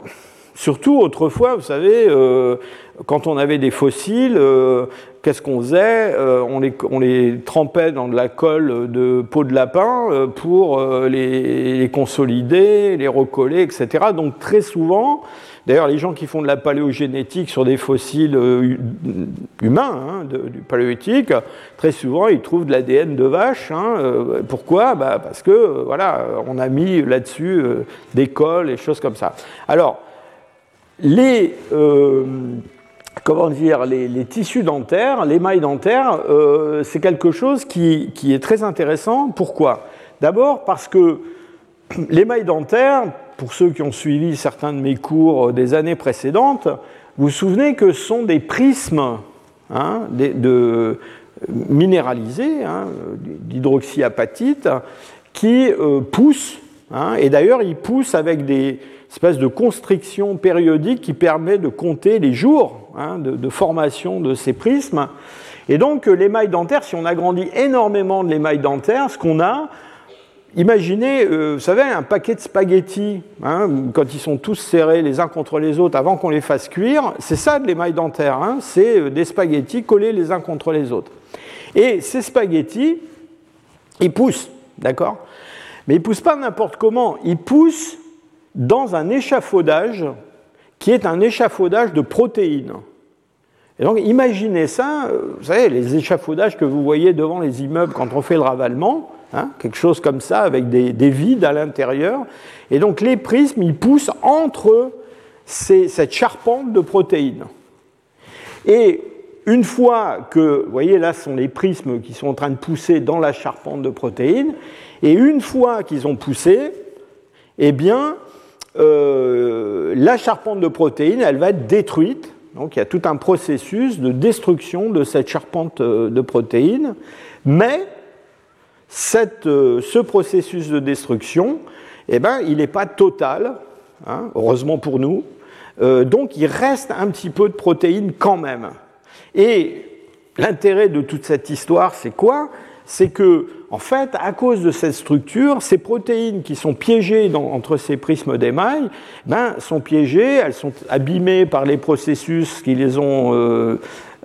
B: surtout autrefois, vous savez, euh, quand on avait des fossiles, euh, qu'est-ce qu'on faisait on les, on, les, trempait dans de la colle de peau de lapin pour les, les, consolider, les recoller, etc. Donc très souvent, D'ailleurs, les gens qui font de la paléogénétique sur des fossiles euh, humains, hein, du paléolithique, très souvent, ils trouvent de l'ADN de vache. Hein, euh, pourquoi? Bah, Parce que, euh, voilà, on a mis là-dessus des cols et choses comme ça. Alors, les comment dire, les, tissus dentaires, l'émail dentaire, c'est quelque chose qui, est très intéressant. Pourquoi? D'abord parce que l'émail dentaire, pour ceux qui ont suivi certains de mes cours euh, des années précédentes, vous souvenez que ce sont des prismes hein, de, minéralisés, hein, d'hydroxyapatite, qui euh, poussent, hein, et d'ailleurs ils poussent avec des espèces de constrictions périodiques qui permettent de compter les jours de, de, formation de ces prismes. Et donc l'émail dentaire, si on agrandit énormément de l'émail dentaire, ce qu'on a, Imaginez, euh, vous savez, un paquet de spaghettis, hein, quand ils sont tous serrés les uns contre les autres avant qu'on les fasse cuire, c'est ça de l'émail dentaire, hein, c'est euh, des spaghettis collés les uns contre les autres. Et ces spaghettis, ils poussent, d'accord? Mais ils poussent pas n'importe comment, ils poussent dans un échafaudage qui est un échafaudage de protéines. Et donc imaginez ça, euh, vous savez, les échafaudages que vous voyez devant les immeubles quand on fait le ravalement, Hein, quelque chose comme ça, avec des, vides à l'intérieur. Et donc les prismes, ils poussent entre cette charpente de protéines. Et une fois que, vous voyez là, ce sont les prismes qui sont en train de pousser dans la charpente de protéines, et une fois qu'ils ont poussé, eh bien, euh, la charpente de protéines, elle va être détruite. Donc il y a tout un processus de destruction de cette charpente euh, de protéines, mais euh, ce processus de destruction, eh ben, il n'est pas total, hein, heureusement pour nous, donc il reste un petit peu de protéines quand même. Et l'intérêt de toute cette histoire, c'est quoi? C'est que, en fait, à cause de cette structure, ces protéines qui sont piégées entre ces prismes d'émail, ben, sont piégées, elles sont abîmées par les processus qui les ont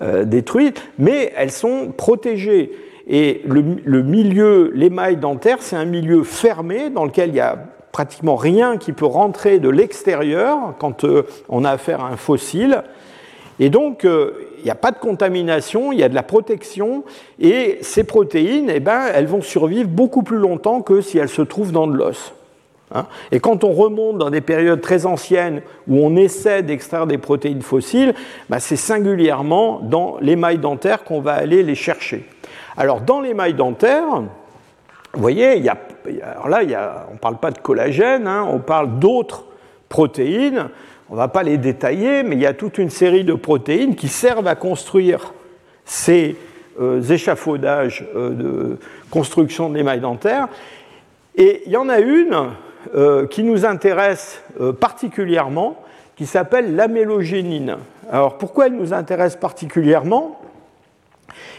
B: euh, détruites, mais elles sont protégées. Et le, milieu, l'émail dentaire, c'est un milieu fermé dans lequel il n'y a pratiquement rien qui peut rentrer de l'extérieur quand euh, on a affaire à un fossile. Et donc, euh, il n'y a pas de contamination, il y a de la protection, et ces protéines, eh ben, elles vont survivre beaucoup plus longtemps que si elles se trouvent dans de l'os. Hein. et quand on remonte dans des périodes très anciennes où on essaie d'extraire des protéines fossiles, ben, c'est singulièrement dans l'émail dentaire qu'on va aller les chercher. Alors, dans l'émail dentaire, vous voyez, y a, alors là, on ne parle pas de collagène, hein, on parle d'autres protéines. On ne va pas les détailler, mais il y a toute une série de protéines qui servent à construire ces euh, échafaudages euh, de construction de l'émail dentaire. Et il y en a une euh, qui nous intéresse particulièrement, qui s'appelle l'amélogénine. Alors pourquoi elle nous intéresse particulièrement?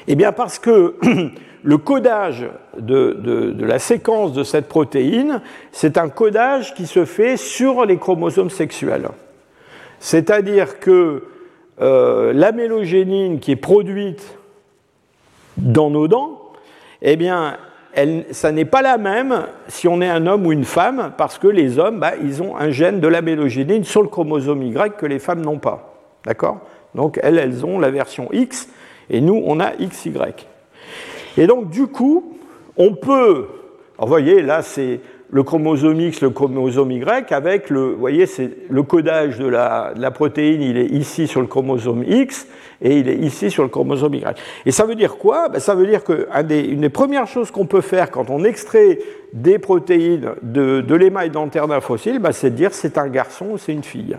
B: Eh bien parce que le codage de, la séquence de cette protéine, c'est un codage qui se fait sur les chromosomes sexuels. C'est-à-dire que euh, l'amélogénine qui est produite dans nos dents, eh bien, ça n'est pas la même si on est un homme ou une femme, parce que les hommes, bah, ils ont un gène de l'amélogénine sur le chromosome Y que les femmes n'ont pas. D'accord? Donc, elles, elles ont la version X, et nous, on a XY. Et donc, du coup, on peut. vous voyez, là, c'est le chromosome X, le chromosome Y, avec le, vous voyez, c'est le codage de la, protéine, il est ici sur le chromosome X et il est ici sur le chromosome Y. Et ça veut dire quoi? Ben, Ça veut dire qu'une des, des premières choses qu'on peut faire quand on extrait des protéines de, de l'émail dentaire d'un fossile, ben, c'est de dire c'est un garçon ou c'est une fille.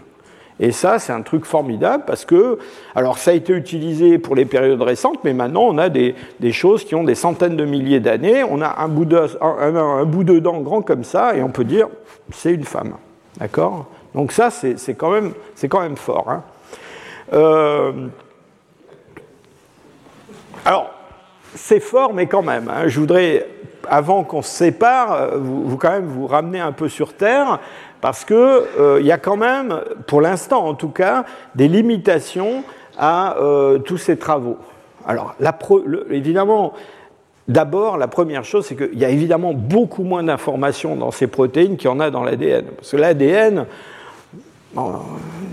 B: Et ça, c'est un truc formidable parce que, alors ça a été utilisé pour les périodes récentes, mais maintenant on a des, choses qui ont des centaines de milliers d'années. On a un bout, de, un, bout de dent grand comme ça et on peut dire c'est une femme. D'accord? Donc ça, c'est quand, même, quand même fort. Hein. Euh, alors, c'est fort, mais quand même. Hein. je voudrais, avant qu'on se sépare, vous, vous, quand même vous ramener un peu sur Terre parce qu'il euh, y a quand même, pour l'instant en tout cas, des limitations à euh, tous ces travaux. Alors, évidemment, d'abord, la première chose, c'est qu'il y a évidemment beaucoup moins d'informations dans ces protéines qu'il y en a dans l'ADN. Parce que l'ADN,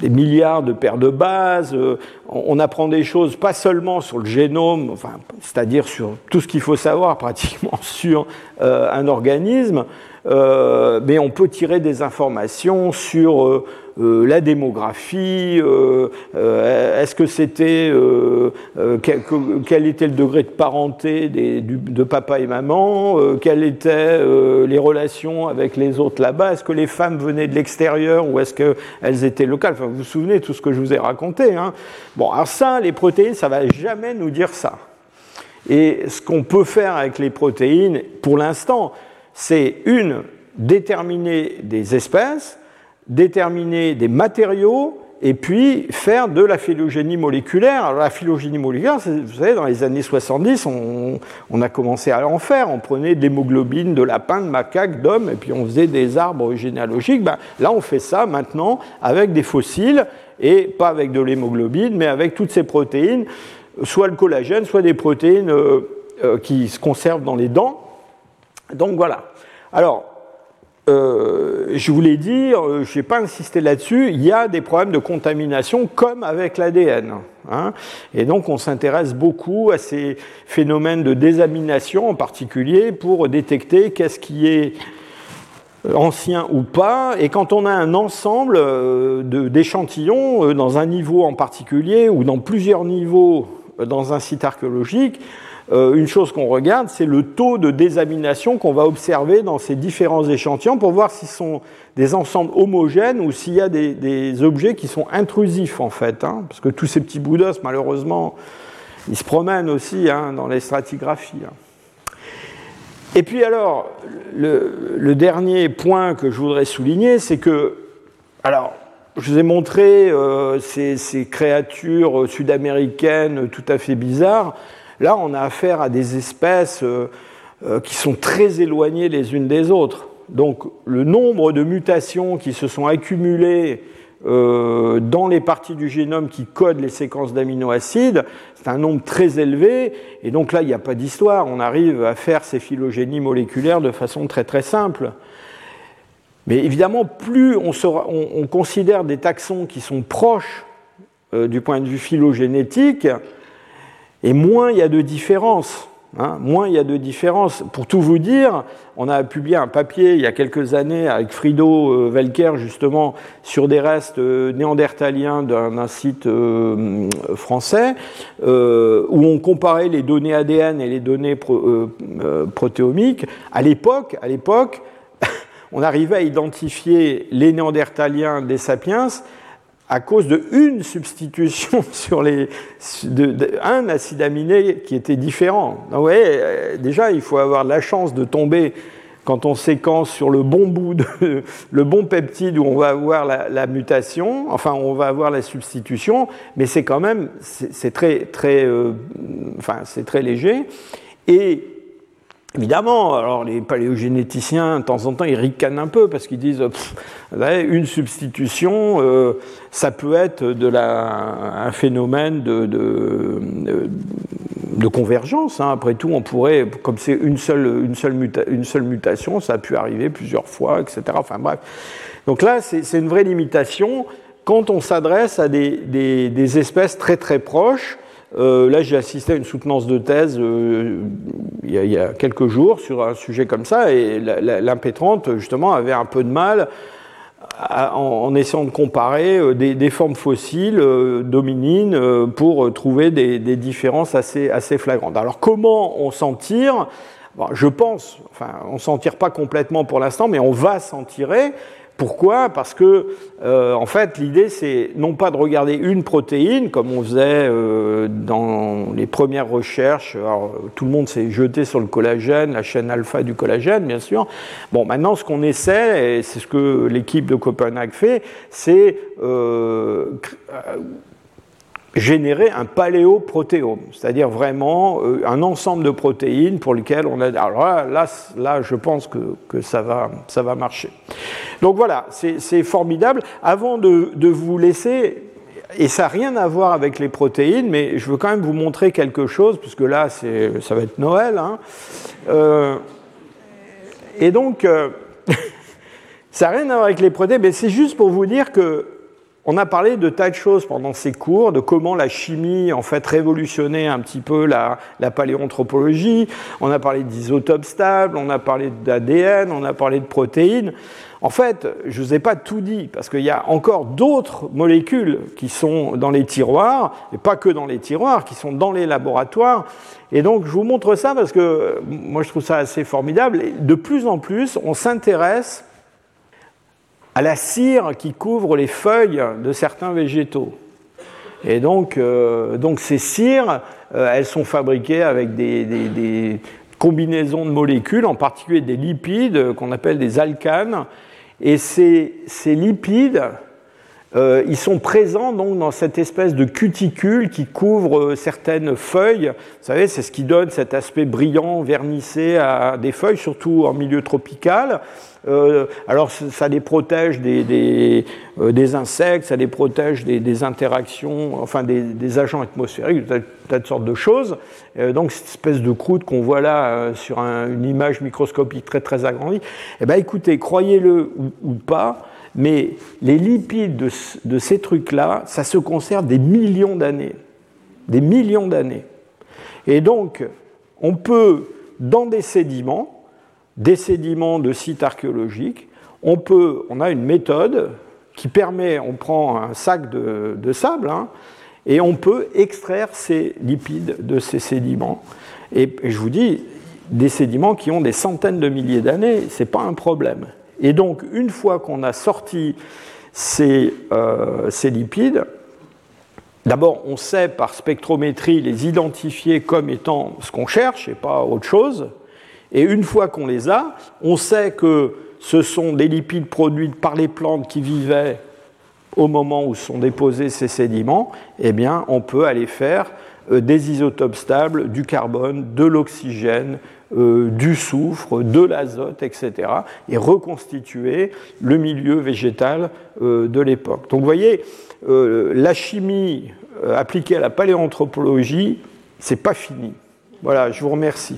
B: des milliards de paires de bases, euh, on apprend des choses pas seulement sur le génome, enfin, c'est-à-dire sur tout ce qu'il faut savoir pratiquement sur un organisme, euh, mais on peut tirer des informations sur euh, euh, la démographie, est-ce que c'était, quel, était le degré de parenté de papa et maman, quelles étaient les relations avec les autres là-bas, est-ce que les femmes venaient de l'extérieur ou est-ce qu'elles étaient locales? Enfin, Vous vous souvenez tout ce que je vous ai raconté. Hein bon, alors ça, les protéines, ça va jamais nous dire ça. Et ce qu'on peut faire avec les protéines, pour l'instant, c'est une, déterminer des espèces, déterminer des matériaux, et puis faire de la phylogénie moléculaire. Alors la phylogénie moléculaire, vous savez, dans les années 70, on, a commencé à en faire. On prenait de l'hémoglobine de lapins, de macaques, d'hommes, et puis on faisait des arbres généalogiques. Ben, là, on fait ça maintenant avec des fossiles, et pas avec de l'hémoglobine, mais avec toutes ces protéines, soit le collagène, soit des protéines euh, euh, qui se conservent dans les dents. Donc voilà. Alors, euh, je vous l'ai dit, euh, je n'ai pas insisté là-dessus, il y a des problèmes de contamination comme avec l'ADN. Hein. et donc on s'intéresse beaucoup à ces phénomènes de désamination en particulier pour détecter qu'est-ce qui est ancien ou pas. Et quand on a un ensemble euh, d'échantillons dans un niveau en particulier ou dans plusieurs niveaux dans un site archéologique, euh, une chose qu'on regarde, c'est le taux de désamination qu'on va observer dans ces différents échantillons pour voir s'ils sont des ensembles homogènes ou s'il y a des, objets qui sont intrusifs en fait. Hein. parce que tous ces petits bouts d'os, malheureusement, ils se promènent aussi hein, dans les stratigraphies. Hein. Et puis alors, le, dernier point que je voudrais souligner, c'est que, alors, je vous ai montré euh, ces créatures sud-américaines tout à fait bizarres. Là, on a affaire à des espèces euh, euh, qui sont très éloignées les unes des autres. Donc le nombre de mutations qui se sont accumulées euh, dans les parties du génome qui codent les séquences d'aminoacides, c'est un nombre très élevé. Et donc là, il n'y a pas d'histoire. On arrive à faire ces phylogénies moléculaires de façon très très simple. Mais évidemment, plus on, on considère des taxons qui sont proches du point de vue phylogénétique, et moins il y a de différences. Hein, moins il y a de différences. Pour tout vous dire, on a publié un papier il y a quelques années avec Frido euh, Welker justement sur des restes euh, néandertaliens d'un site euh, français où on comparait les données ADN et les données protéomiques. À l'époque, à l'époque, on arrivait à identifier les néandertaliens des sapiens à cause de une substitution sur les de, un acide aminé qui était différent. vous voyez, euh, déjà il faut avoir la chance de tomber quand on séquence sur le bon bout de, le bon peptide où on va avoir la, mutation, enfin on va avoir la substitution, mais c'est quand même c'est très très euh, enfin c'est très léger et Évidemment, alors les paléogénéticiens, de temps en temps, ils ricanent un peu parce qu'ils disent une substitution, euh, ça peut être de la, un phénomène de, convergence. Hein. Après tout, on pourrait, comme c'est une seule, une, seule une seule mutation, ça a pu arriver plusieurs fois, etc. Enfin bref. Donc là, c'est une vraie limitation quand on s'adresse à des, des, des espèces très très proches euh, là, j'ai assisté à une soutenance de thèse euh, il, y a, quelques jours sur un sujet comme ça, et l'impétrante, justement, avait un peu de mal en, essayant de comparer euh, des, formes fossiles dominines pour trouver des, différences assez, flagrantes. Alors, comment on s'en tire? Je pense, enfin, on s'en tire pas complètement pour l'instant, mais on va s'en tirer. Pourquoi? Parce que, euh, en fait, l'idée, c'est non pas de regarder une protéine, comme on faisait euh, dans les premières recherches. Alors, tout le monde s'est jeté sur le collagène, la chaîne alpha du collagène, bien sûr. Bon, maintenant, ce qu'on essaie, et c'est ce que l'équipe de Copenhague fait, c'est euh, générer un paléoprotéome, c'est-à-dire vraiment euh, un ensemble de protéines pour lesquelles on a. Alors là, là, je pense que, que, ça, va, ça va marcher. Donc voilà, c'est formidable. Avant de, de, vous laisser, et ça n'a rien à voir avec les protéines, mais je veux quand même vous montrer quelque chose, puisque là, ça va être Noël. Hein. Euh, et donc, euh, ça n'a rien à voir avec les protéines, mais c'est juste pour vous dire que on a parlé de tas de choses pendant ces cours, de comment la chimie en fait révolutionnait un petit peu la, paléoanthropologie. On a parlé d'isotopes stables, on a parlé d'ADN, on a parlé de protéines. En fait, je ne vous ai pas tout dit, parce qu'il y a encore d'autres molécules qui sont dans les tiroirs, et pas que dans les tiroirs, qui sont dans les laboratoires. Et donc, je vous montre ça parce que moi, je trouve ça assez formidable. Et de plus en plus, on s'intéresse à la cire qui couvre les feuilles de certains végétaux. Et donc, euh, donc ces cires, euh, elles sont fabriquées avec des, combinaisons de molécules, en particulier des lipides qu'on appelle des alcanes. Et ces, lipides, euh, ils sont présents donc dans cette espèce de cuticule qui couvre certaines feuilles. Vous savez, c'est ce qui donne cet aspect brillant, vernissé à des feuilles, surtout en milieu tropical. Euh, alors ça les protège des, euh, des, insectes, ça les protège des, interactions, enfin des, agents atmosphériques, de de sortes de choses. Euh, donc cette espèce de croûte qu'on voit là sur une image microscopique très très agrandie, eh bien écoutez, croyez-le ou, pas, mais les lipides de, de ces trucs-là, ça se conserve des millions d'années. Des millions d'années. Et donc, on peut, dans des sédiments, des sédiments de sites archéologiques, on, peut, on a une méthode qui permet, on prend un sac de, sable, hein, et on peut extraire ces lipides de ces sédiments. Et, je vous dis, des sédiments qui ont des centaines de milliers d'années, ce n'est pas un problème. Et donc, une fois qu'on a sorti euh, ces lipides, d'abord, on sait par spectrométrie les identifier comme étant ce qu'on cherche et pas autre chose. Et une fois qu'on les a, on sait que ce sont des lipides produits par les plantes qui vivaient au moment où sont déposés ces sédiments, eh bien, on peut aller faire euh, des isotopes stables, du carbone, de l'oxygène, euh, du soufre, de l'azote, etc., et reconstituer le milieu végétal euh, de l'époque. Donc vous voyez, la chimie appliquée à la paléanthropologie, c'est pas fini. Voilà, je vous remercie.